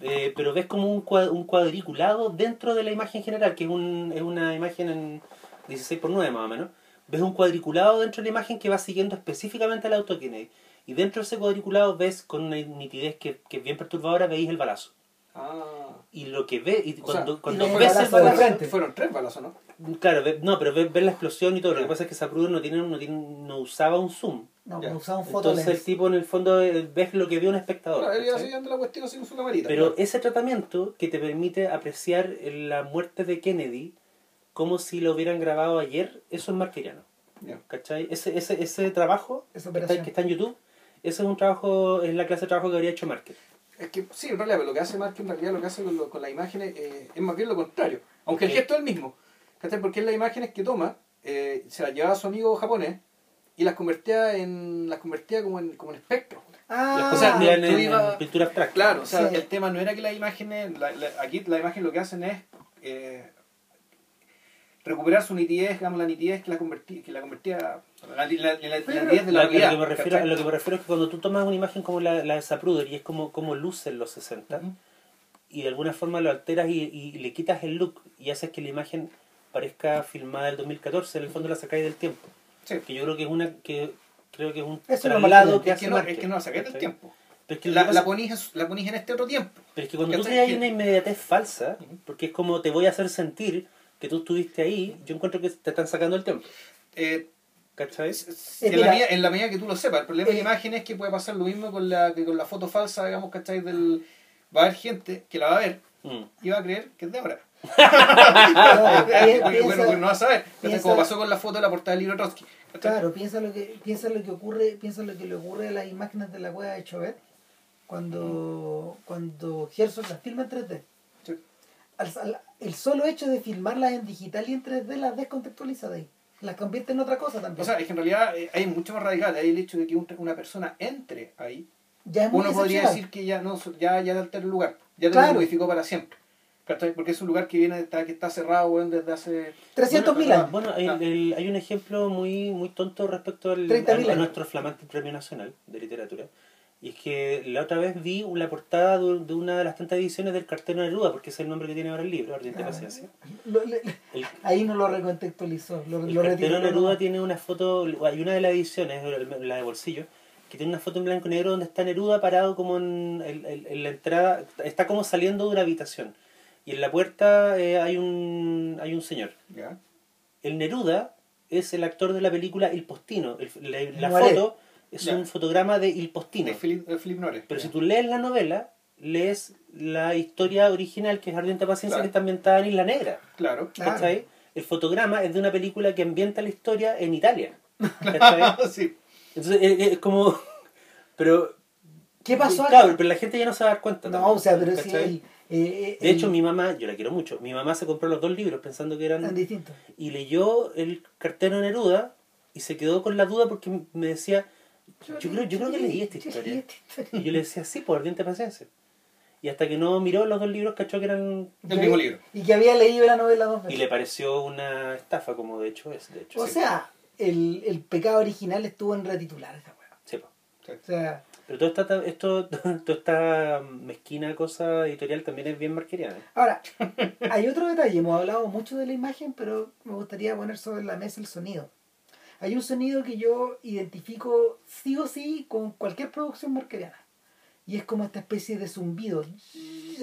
Eh, pero ves como un, cua- un cuadriculado dentro de la imagen general, que es, un, es una imagen en 16 por 9 más o menos. Ves un cuadriculado dentro de la imagen que va siguiendo específicamente al auto Kennedy. Y dentro de ese cuadriculado ves con una nitidez que es bien perturbadora, veis el balazo. Ah. Y lo que ves, y cuando, sea, cuando y ves el frente. Fueron tres balazos, ¿no? claro, ve- no, pero ves, ves la explosión y todo. Lo que pasa es que Zapruder no, tiene, no, tiene, no usaba un zoom. No, no usaba un Entonces el fotolens. tipo en el fondo eh, ves lo que ve un espectador. Claro, él iba ¿cachai? siguiendo la cuestión así con su camarita. Pero ese tratamiento que te permite apreciar la muerte de Kennedy como si lo hubieran grabado ayer, eso es marqueriano. Ya. ¿Cachai? Ese, ese, ese trabajo Esa que está, operación. que está en YouTube, ese es un trabajo, es la clase de trabajo que habría hecho Marker. Es que sí, en realidad, pero lo que hace Mark en realidad lo que hace con, lo- con las imágenes eh, es más bien lo contrario. Aunque el Ok. gesto es el mismo. ¿Cachai? Porque él las imágenes que toma, eh, se las llevaba a su amigo japonés y las convertía en las convertía como en, como en espectro. Ah, O sea, en, en- iba- en pintura abstracta. Claro, o sea, Sí. el tema no era que las imágenes, la- la- aquí la imagen lo que hacen es eh, recuperar su nitidez, digamos, la nitidez que la convertía, que la convertía la, la- la- Pero- nitidez de la Lo, lo realidad. que me refiero, ¿cachai? lo que me refiero es que cuando tú tomas una imagen como la, la de Zapruder y es como, como luce en los 60 Ujú. y de alguna forma lo alteras y, y le quitas el look y haces que la imagen parezca filmada del 2014, en el fondo la sacáis del tiempo. Sí. Que yo creo que es una que creo que es un Eso marca- que Es hace que no, es que no la saqué del tiempo. Pero es que, La, que la, pasa- ponís, la ponís en este otro tiempo. pero es que cuando tú creas Que- una inmediatez falsa, porque es como te voy a hacer sentir que tú estuviste ahí, yo encuentro que te están sacando el tiempo. Eh, ¿Cachai? Eh, en, mira. la medida, en la medida que tú lo sepas. El problema de la Eh. imagen es que puede pasar lo mismo con la, que con la foto falsa, digamos, ¿cachai? Del, va a haber gente que la va a ver Mm. y va a creer que es de ahora. Bueno, piensa- bueno, no va a saber. Como pasó con la foto de la portada del libro de Trotsky. Claro, piensa lo que piensa lo que ocurre, piensa lo que le ocurre a las imágenes de la cueva de Chauvet cuando cuando Herzog las filma en 3D. Sí. Al- al- el solo hecho de filmarlas en digital y en 3D las descontextualiza de ahí. Las convierte en otra cosa también. O sea, es que en realidad eh, hay mucho más radical. Hay el hecho de que un- una persona entre ahí. ya es muy Uno podría decir que ya no ya, ya altera el lugar. Ya te Claro. lo modificó para siempre. Porque es un lugar que viene está, que está cerrado desde hace 300.000 bueno, años. Bueno, el- Ah. el- hay un ejemplo muy muy tonto respecto al, 30.000 a, nuestro flamante premio nacional de literatura. Y es que la otra vez vi la portada de, una de las tantas ediciones del Cartero Neruda, porque es el nombre que tiene ahora el libro, Ardiente Ah. Paciencia. Lo- le- El, ahí no lo recontextualizó. Lo, el lo Cartero. Neruda tiene una foto, hay una de las ediciones, la de bolsillo, que tiene una foto en blanco y negro donde está Neruda parado como en, en- en- en la entrada, está como saliendo de una habitación. Y en la puerta eh, hay un hay un señor. ya El Neruda es el actor de la película El Postino. El- la foto es un fotograma de Il Postino. de Philip, de Philip Nores. Pero si tú lees la novela, lees la historia original, que es Ardiente Paciencia, Claro. que está ambientada en Isla Negra. Claro. Claro. ¿Cachai? El fotograma es de una película que ambienta la historia en Italia. ¿Cachai? sí. Entonces es, es como... Pero... ¿Qué pasó? Claro, pero la gente ya no se va a dar cuenta. No, también, o sea, pero sí. ¿cachai? el- eh, De hecho, mi mamá, yo la quiero mucho, mi mamá se compró los dos libros pensando que Tan eran... distinto. Y leyó el cartero Neruda y se quedó con la duda porque me decía, yo creo, yo creo que leí esta historia. Y yo le decía, sí, por ardiente paciencia. Y hasta que no miró los dos libros, cachó que eran... El mismo libro. Y que había leído la novela dos Y veces. le pareció una estafa, como de hecho es, de hecho. O sí. sea, el, el pecado original estuvo en retitular esa weá. Sí, po. O sea, Pero toda esta, esto, toda esta mezquina cosa editorial también es bien marqueriana. ahora, hay otro detalle. Hemos hablado mucho de la imagen, pero me gustaría poner sobre la mesa el sonido. Hay un sonido que yo identifico sí o sí con cualquier producción marqueriana. Y es como esta especie de zumbido.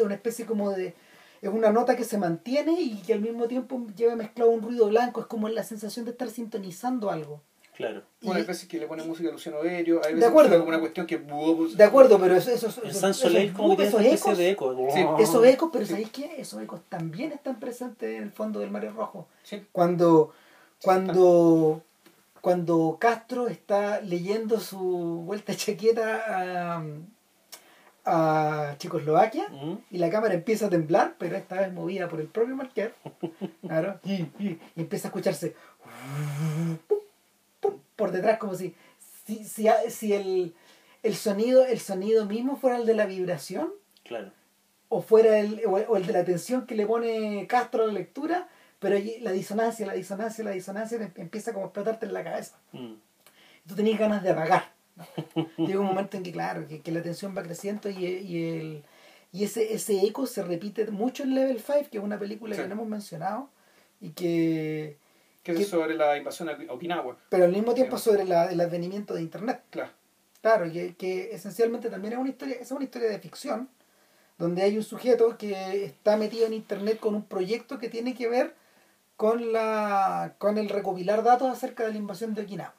Una especie como de... Es una nota que se mantiene y que al mismo tiempo lleva mezclado un ruido blanco. Es como la sensación de estar sintonizando algo. Claro. Bueno, Y- hay veces que le ponen música a Luciano Berio, hay De veces acuerdo. que como una cuestión que... pues, De acuerdo, pero eso, eso, eso, En eso- San Soleil esos como que ecos, de eco. Sí. esos ecos, pero Sí. ¿sabéis qué? Esos ecos también están presentes en el fondo del Mar Rojo. Sí. Cuando, cuando, cuando Castro está leyendo su vuelta de chaqueta a, a Checoslovaquia Mm. y la cámara empieza a temblar, pero esta vez movida por el propio Marquer, claro, y, y empieza a escucharse pum, pum, por detrás como si, si, si, si el, el sonido el sonido mismo fuera el de la vibración Claro. o fuera el, o, o el de la tensión que le pone Castro a la lectura, pero allí la disonancia, la disonancia, la disonancia te empieza como a explotarte en la cabeza. Mm. Tú tenías ganas de apagar. ¿no? Llega un momento en que, claro, que, que la tensión va creciendo y, y, el, y ese, ese eco se repite mucho en Level 5, que es una película Sí. que no hemos mencionado, y que, Que es sobre la invasión a Okinawa. pero al mismo tiempo sobre la, el advenimiento de Internet. Claro. Claro, que, que esencialmente también es una historia, es una historia de ficción, donde hay un sujeto que está metido en internet con un proyecto que tiene que ver con la con el recopilar datos acerca de la invasión de Okinawa.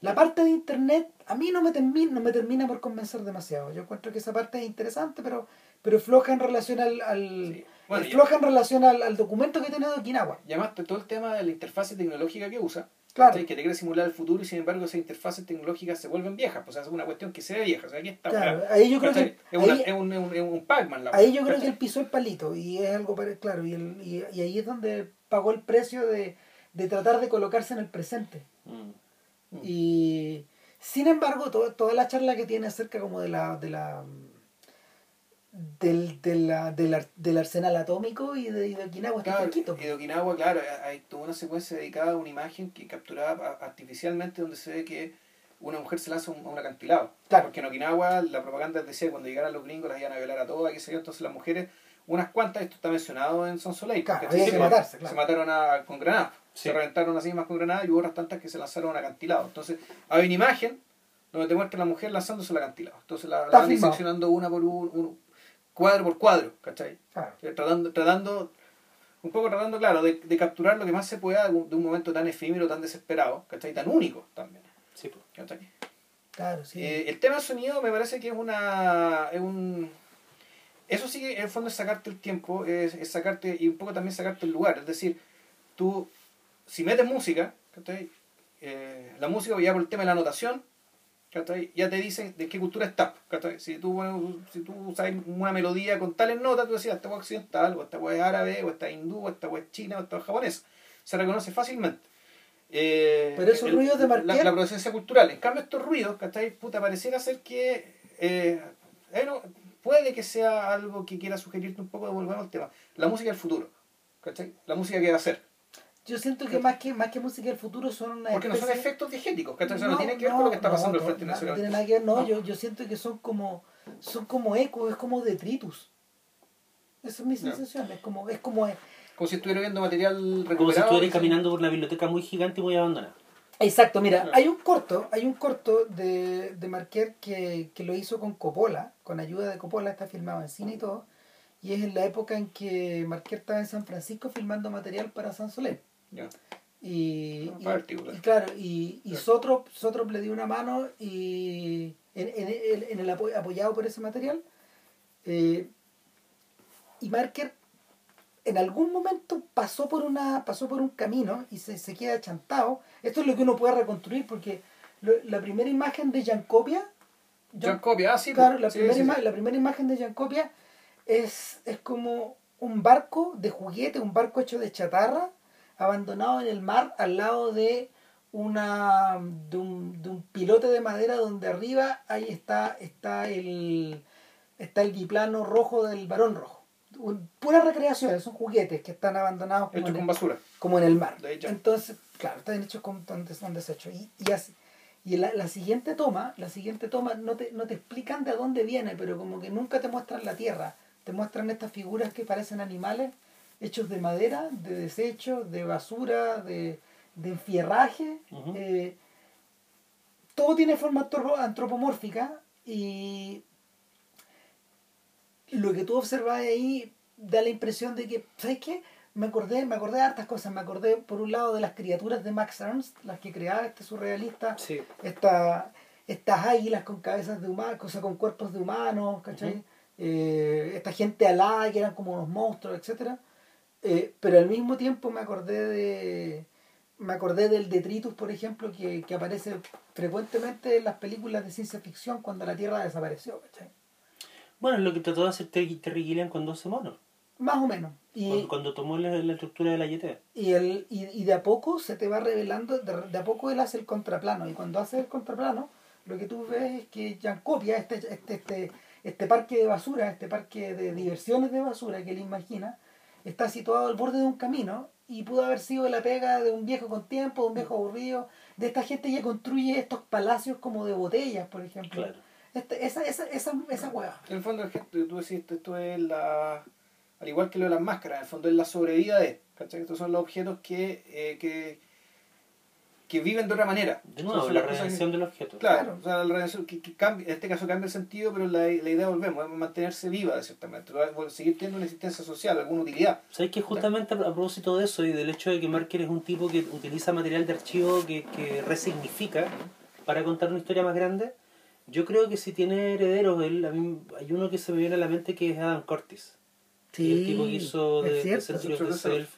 La parte de internet a mí no me termina, no me termina por convencer demasiado. Yo encuentro que esa parte es interesante, pero, pero floja en relación al, al, Sí. Bueno, es y- floja en relación al, al documento que tiene de Okinawa. Y además todo el tema de la interfase tecnológica que usa, Claro. ¿cachai? que te simular el futuro y sin embargo esas interfaces tecnológicas se vuelven viejas, pues es una cuestión que se ve vieja, o sea, aquí está Claro, ahí yo creo que es, una- ahí- es un, es un, es un Pac-Man Ahí yo creo que él pisó el palito y es algo pare- claro y, el- y, y ahí es donde pagó el precio de, de tratar de colocarse en el presente Mm. y sin embargo to- toda la charla que tiene acerca como de la de la del, de la- del, ar- del arsenal atómico y de, y de Okinawa está Claro, y de Okinawa, claro, hay toda una secuencia dedicada a una imagen que capturada a- artificialmente donde se ve que una mujer se lanza a un, acantilado. Claro. Porque en Okinawa la propaganda decía que cuando llegaran los gringos las iban a violar a todas, qué sé yo, entonces las mujeres, unas cuantas, esto está mencionado en Son Soleil. Que pues, matarse, claro. Se mataron a- con granadas, Sí. se reventaron así más con granadas y hubo otras tantas que se lanzaron a un acantilado. Entonces hay una imagen donde te muestra a la mujer lanzándose al acantilado. Entonces la, la van diseccionando una por un, un- cuadro por cuadro, ¿cachai? Claro. Eh, tratando, tratando un poco tratando, claro, de, de capturar lo que más se pueda de un, de un momento tan efímero, tan desesperado, ¿cachai? Tan único también, Sí, pues. ¿cachai? Claro, sí. Eh, el tema del sonido me parece que es una... Es un, eso sí que en el fondo es sacarte el tiempo, es, es sacarte, y un poco también sacarte el lugar, es decir, tú, si metes música, ¿cachai? Eh, la música ya por el tema de la notación, ¿cachai? Ya te dicen de qué cultura estás. ¿cachai? Si tú, bueno, si tú sabes una melodía con tales notas, tú decías, esta hueá es occidental, o esta hueá es árabe, o esta es hindú, o esta hueá es china, o esta es japonesa. Se reconoce fácilmente. Eh, Pero esos ruidos de la, Marqués- la procedencia cultural. En cambio, estos ruidos, ¿cachai? Puta, pareciera ser que... Eh, bueno, puede que sea algo que quiera sugerirte un poco de volver al tema. La música del futuro, ¿cachai? La música que va a ser. Yo siento que más que más que música del futuro son una Porque no son especie- efectos diegéticos, ¿cachai? O sea, no, tienen que ver con lo que está no, pasando no, Frente no, Nacional. No tiene nada que ver, no, No. Yo, yo siento que son como son como eco, es como detritus. Esa es mi sensación, es como es como Como si estuviera viendo material recuperado. Como si estuvieras y- caminando por una biblioteca muy gigante y muy abandonada. Exacto, mira, hay un corto, hay un corto de, de Marquer que, que lo hizo con Coppola, con ayuda de Coppola, está filmado en cine y todo, y es en la época en que Marquer estaba en San Francisco filmando material para San Soler. Y, y- claro, y, y Claro. Sotrop, Sotrop le dio una mano y en, en, el- en el apo- apoyado por ese material. eh, y Marker en algún momento pasó por una pasó por un camino y se, se queda chantado. Esto es lo que uno puede reconstruir porque lo- la primera imagen de Jancopia John Copia, ah, sí. Claro, pues. la, Sí, primera sí, sí. ima- la primera imagen de Jancopia es, es como un barco de juguete, un barco hecho de chatarra, abandonado en el mar al lado de una de un, de un pilote de madera donde arriba ahí está está el está el biplano rojo del varón rojo. Un- pura recreación, son juguetes que están abandonados como, Hecho en con el, basura. como en el mar. Entonces, claro, están hechos con donde son desechos. Y, y así. Y la, la siguiente toma, la siguiente toma no te, no te explican de dónde viene, pero como que nunca te muestran la tierra. Te muestran estas figuras que parecen animales, hechos de madera, de desechos, de basura, de, de enfierraje. Eh, todo tiene forma antropo- antropomórfica y lo que tú observas ahí da la impresión de que, ¿sabes qué? Me acordé, me acordé de hartas cosas. Me acordé, por un lado, de las criaturas de Max Ernst, las que creaba este surrealista. Sí. Esta, estas águilas con cabezas de humanos, o sea, con cuerpos de humanos, ¿cachai? Eh, esta gente alada que eran como unos monstruos, etcétera Eh, pero al mismo tiempo me acordé de me acordé del detritus por ejemplo que, que aparece frecuentemente en las películas de ciencia ficción cuando la Tierra desapareció ¿cachai? Bueno, es lo que trató de hacer Terry, Terry Gilliam con 12 monos. más o menos y, Cuando, cuando tomó la, la estructura de la YT. y, el, y, y de a poco se te va revelando, de, de a poco él hace el contraplano, y cuando hace el contraplano, lo que tú ves es que Jancopia, este, este, este, este parque de basura, este parque de diversiones de basura que él imagina, está situado al borde de un camino y pudo haber sido la pega de un viejo con tiempo, de un viejo aburrido, de esta gente que construye estos palacios como de botellas, por ejemplo. Claro. Este- esa, esa, esa, esa hueá. En el fondo, tú decís, esto es la. Al igual que lo de las máscaras, en el fondo es la sobrevida de. ¿cachai? Estos son los objetos que, eh, que, que viven de otra manera. De nuevo, la cosas que- redención del objeto. Claro, Claro. o sea, la redención que, que cambia, en este caso cambia el sentido, pero la, la idea volvemos, es mantenerse viva de cierta manera, seguir teniendo una existencia social, alguna utilidad. ¿Sabes que justamente a propósito de eso y del hecho de que Marker es un tipo que utiliza material de archivo que, que resignifica para contar una historia más grande? Yo creo que si tiene herederos, él, a mí, hay uno que se me viene a la mente que es Adam Curtis. Sí, el tipo que hizo es de, de cierto. Self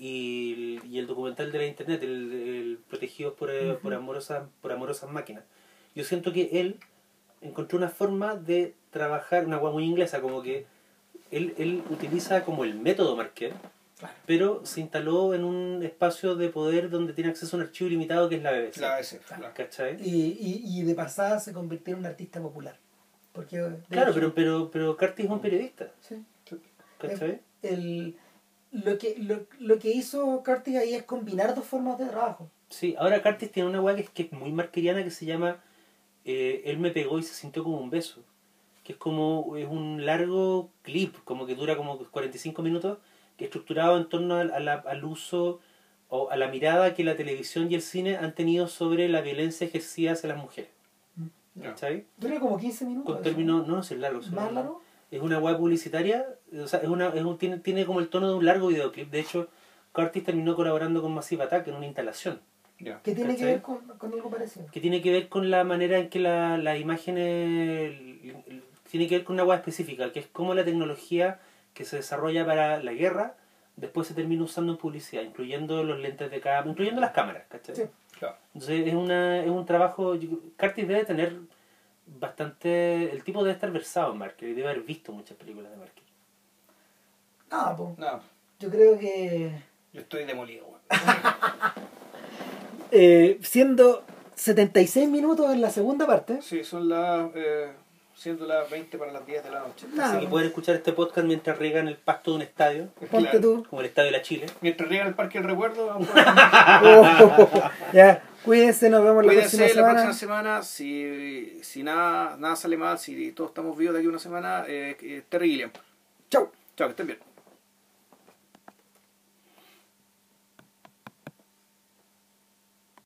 y, el- y el documental de la internet, el, el Protegidos por, eh, por, amorosas, por amorosas máquinas. Yo siento que él encontró una forma de trabajar, una agua muy inglesa, como que él, él utiliza como el método Marquette, Claro. pero se instaló en un espacio de poder donde tiene acceso a un archivo ilimitado que es la BBC. La ABC, claro. ¿Cachai? Y, y, y de pasada se convirtió en un artista popular. Porque, Claro, hecho, pero, pero, pero Carty es un periodista. sí, ¿Cachai? el, lo, que, lo, lo que hizo Curtis ahí es combinar dos formas de trabajo. Sí, ahora Curtis tiene una weá que es, que es muy marqueriana que se llama eh, Él me pegó y se sintió como un beso. Que es como, es un largo clip, como que dura como 45 minutos, que es estructurado en torno al, a la- al uso o a la mirada que la televisión y el cine han tenido sobre la violencia ejercida hacia las mujeres. Ya. ¿Cachai? Dura como 15 minutos. Con términos, no, no es largo. ¿no? ¿Más largo? Es una web publicitaria, o sea, es una, es un, tiene, tiene como el tono de un largo videoclip. De hecho, Curtis terminó colaborando con Massive Attack en una instalación. Ya. Que tiene que ¿Cachai? ver con, con algo parecido. que tiene que ver con la manera en que la, la imagen tiene que ver con una web específica, que es cómo la tecnología que se desarrolla para la guerra después se termina usando en publicidad, incluyendo los lentes de cámara, incluyendo las cámaras, ¿cachai? Sí. Claro. Entonces es, una, es un trabajo, Curtis debe tener bastante, el tipo debe estar versado en marketing, debe haber visto muchas películas de marketing. Ah, pues, No, yo creo que yo estoy demolido, weón. eh, siendo 76 minutos en la segunda parte, Sí, son las. Eh, siendo las 20 para las 10 de la noche. nada, Así que pueden escuchar este podcast mientras riegan el pasto de un estadio, ponte Claro. tú. como el estadio de la Chile. Mientras riegan el parque del recuerdo, vamos a- Oh, ya, cuídense, nos vemos la Cuídense próxima la semana. próxima semana. Si, si nada, nada sale mal, si todos estamos vivos de aquí una semana, eh, eh, Terry Gilliam. Chau. Chao, que estén bien.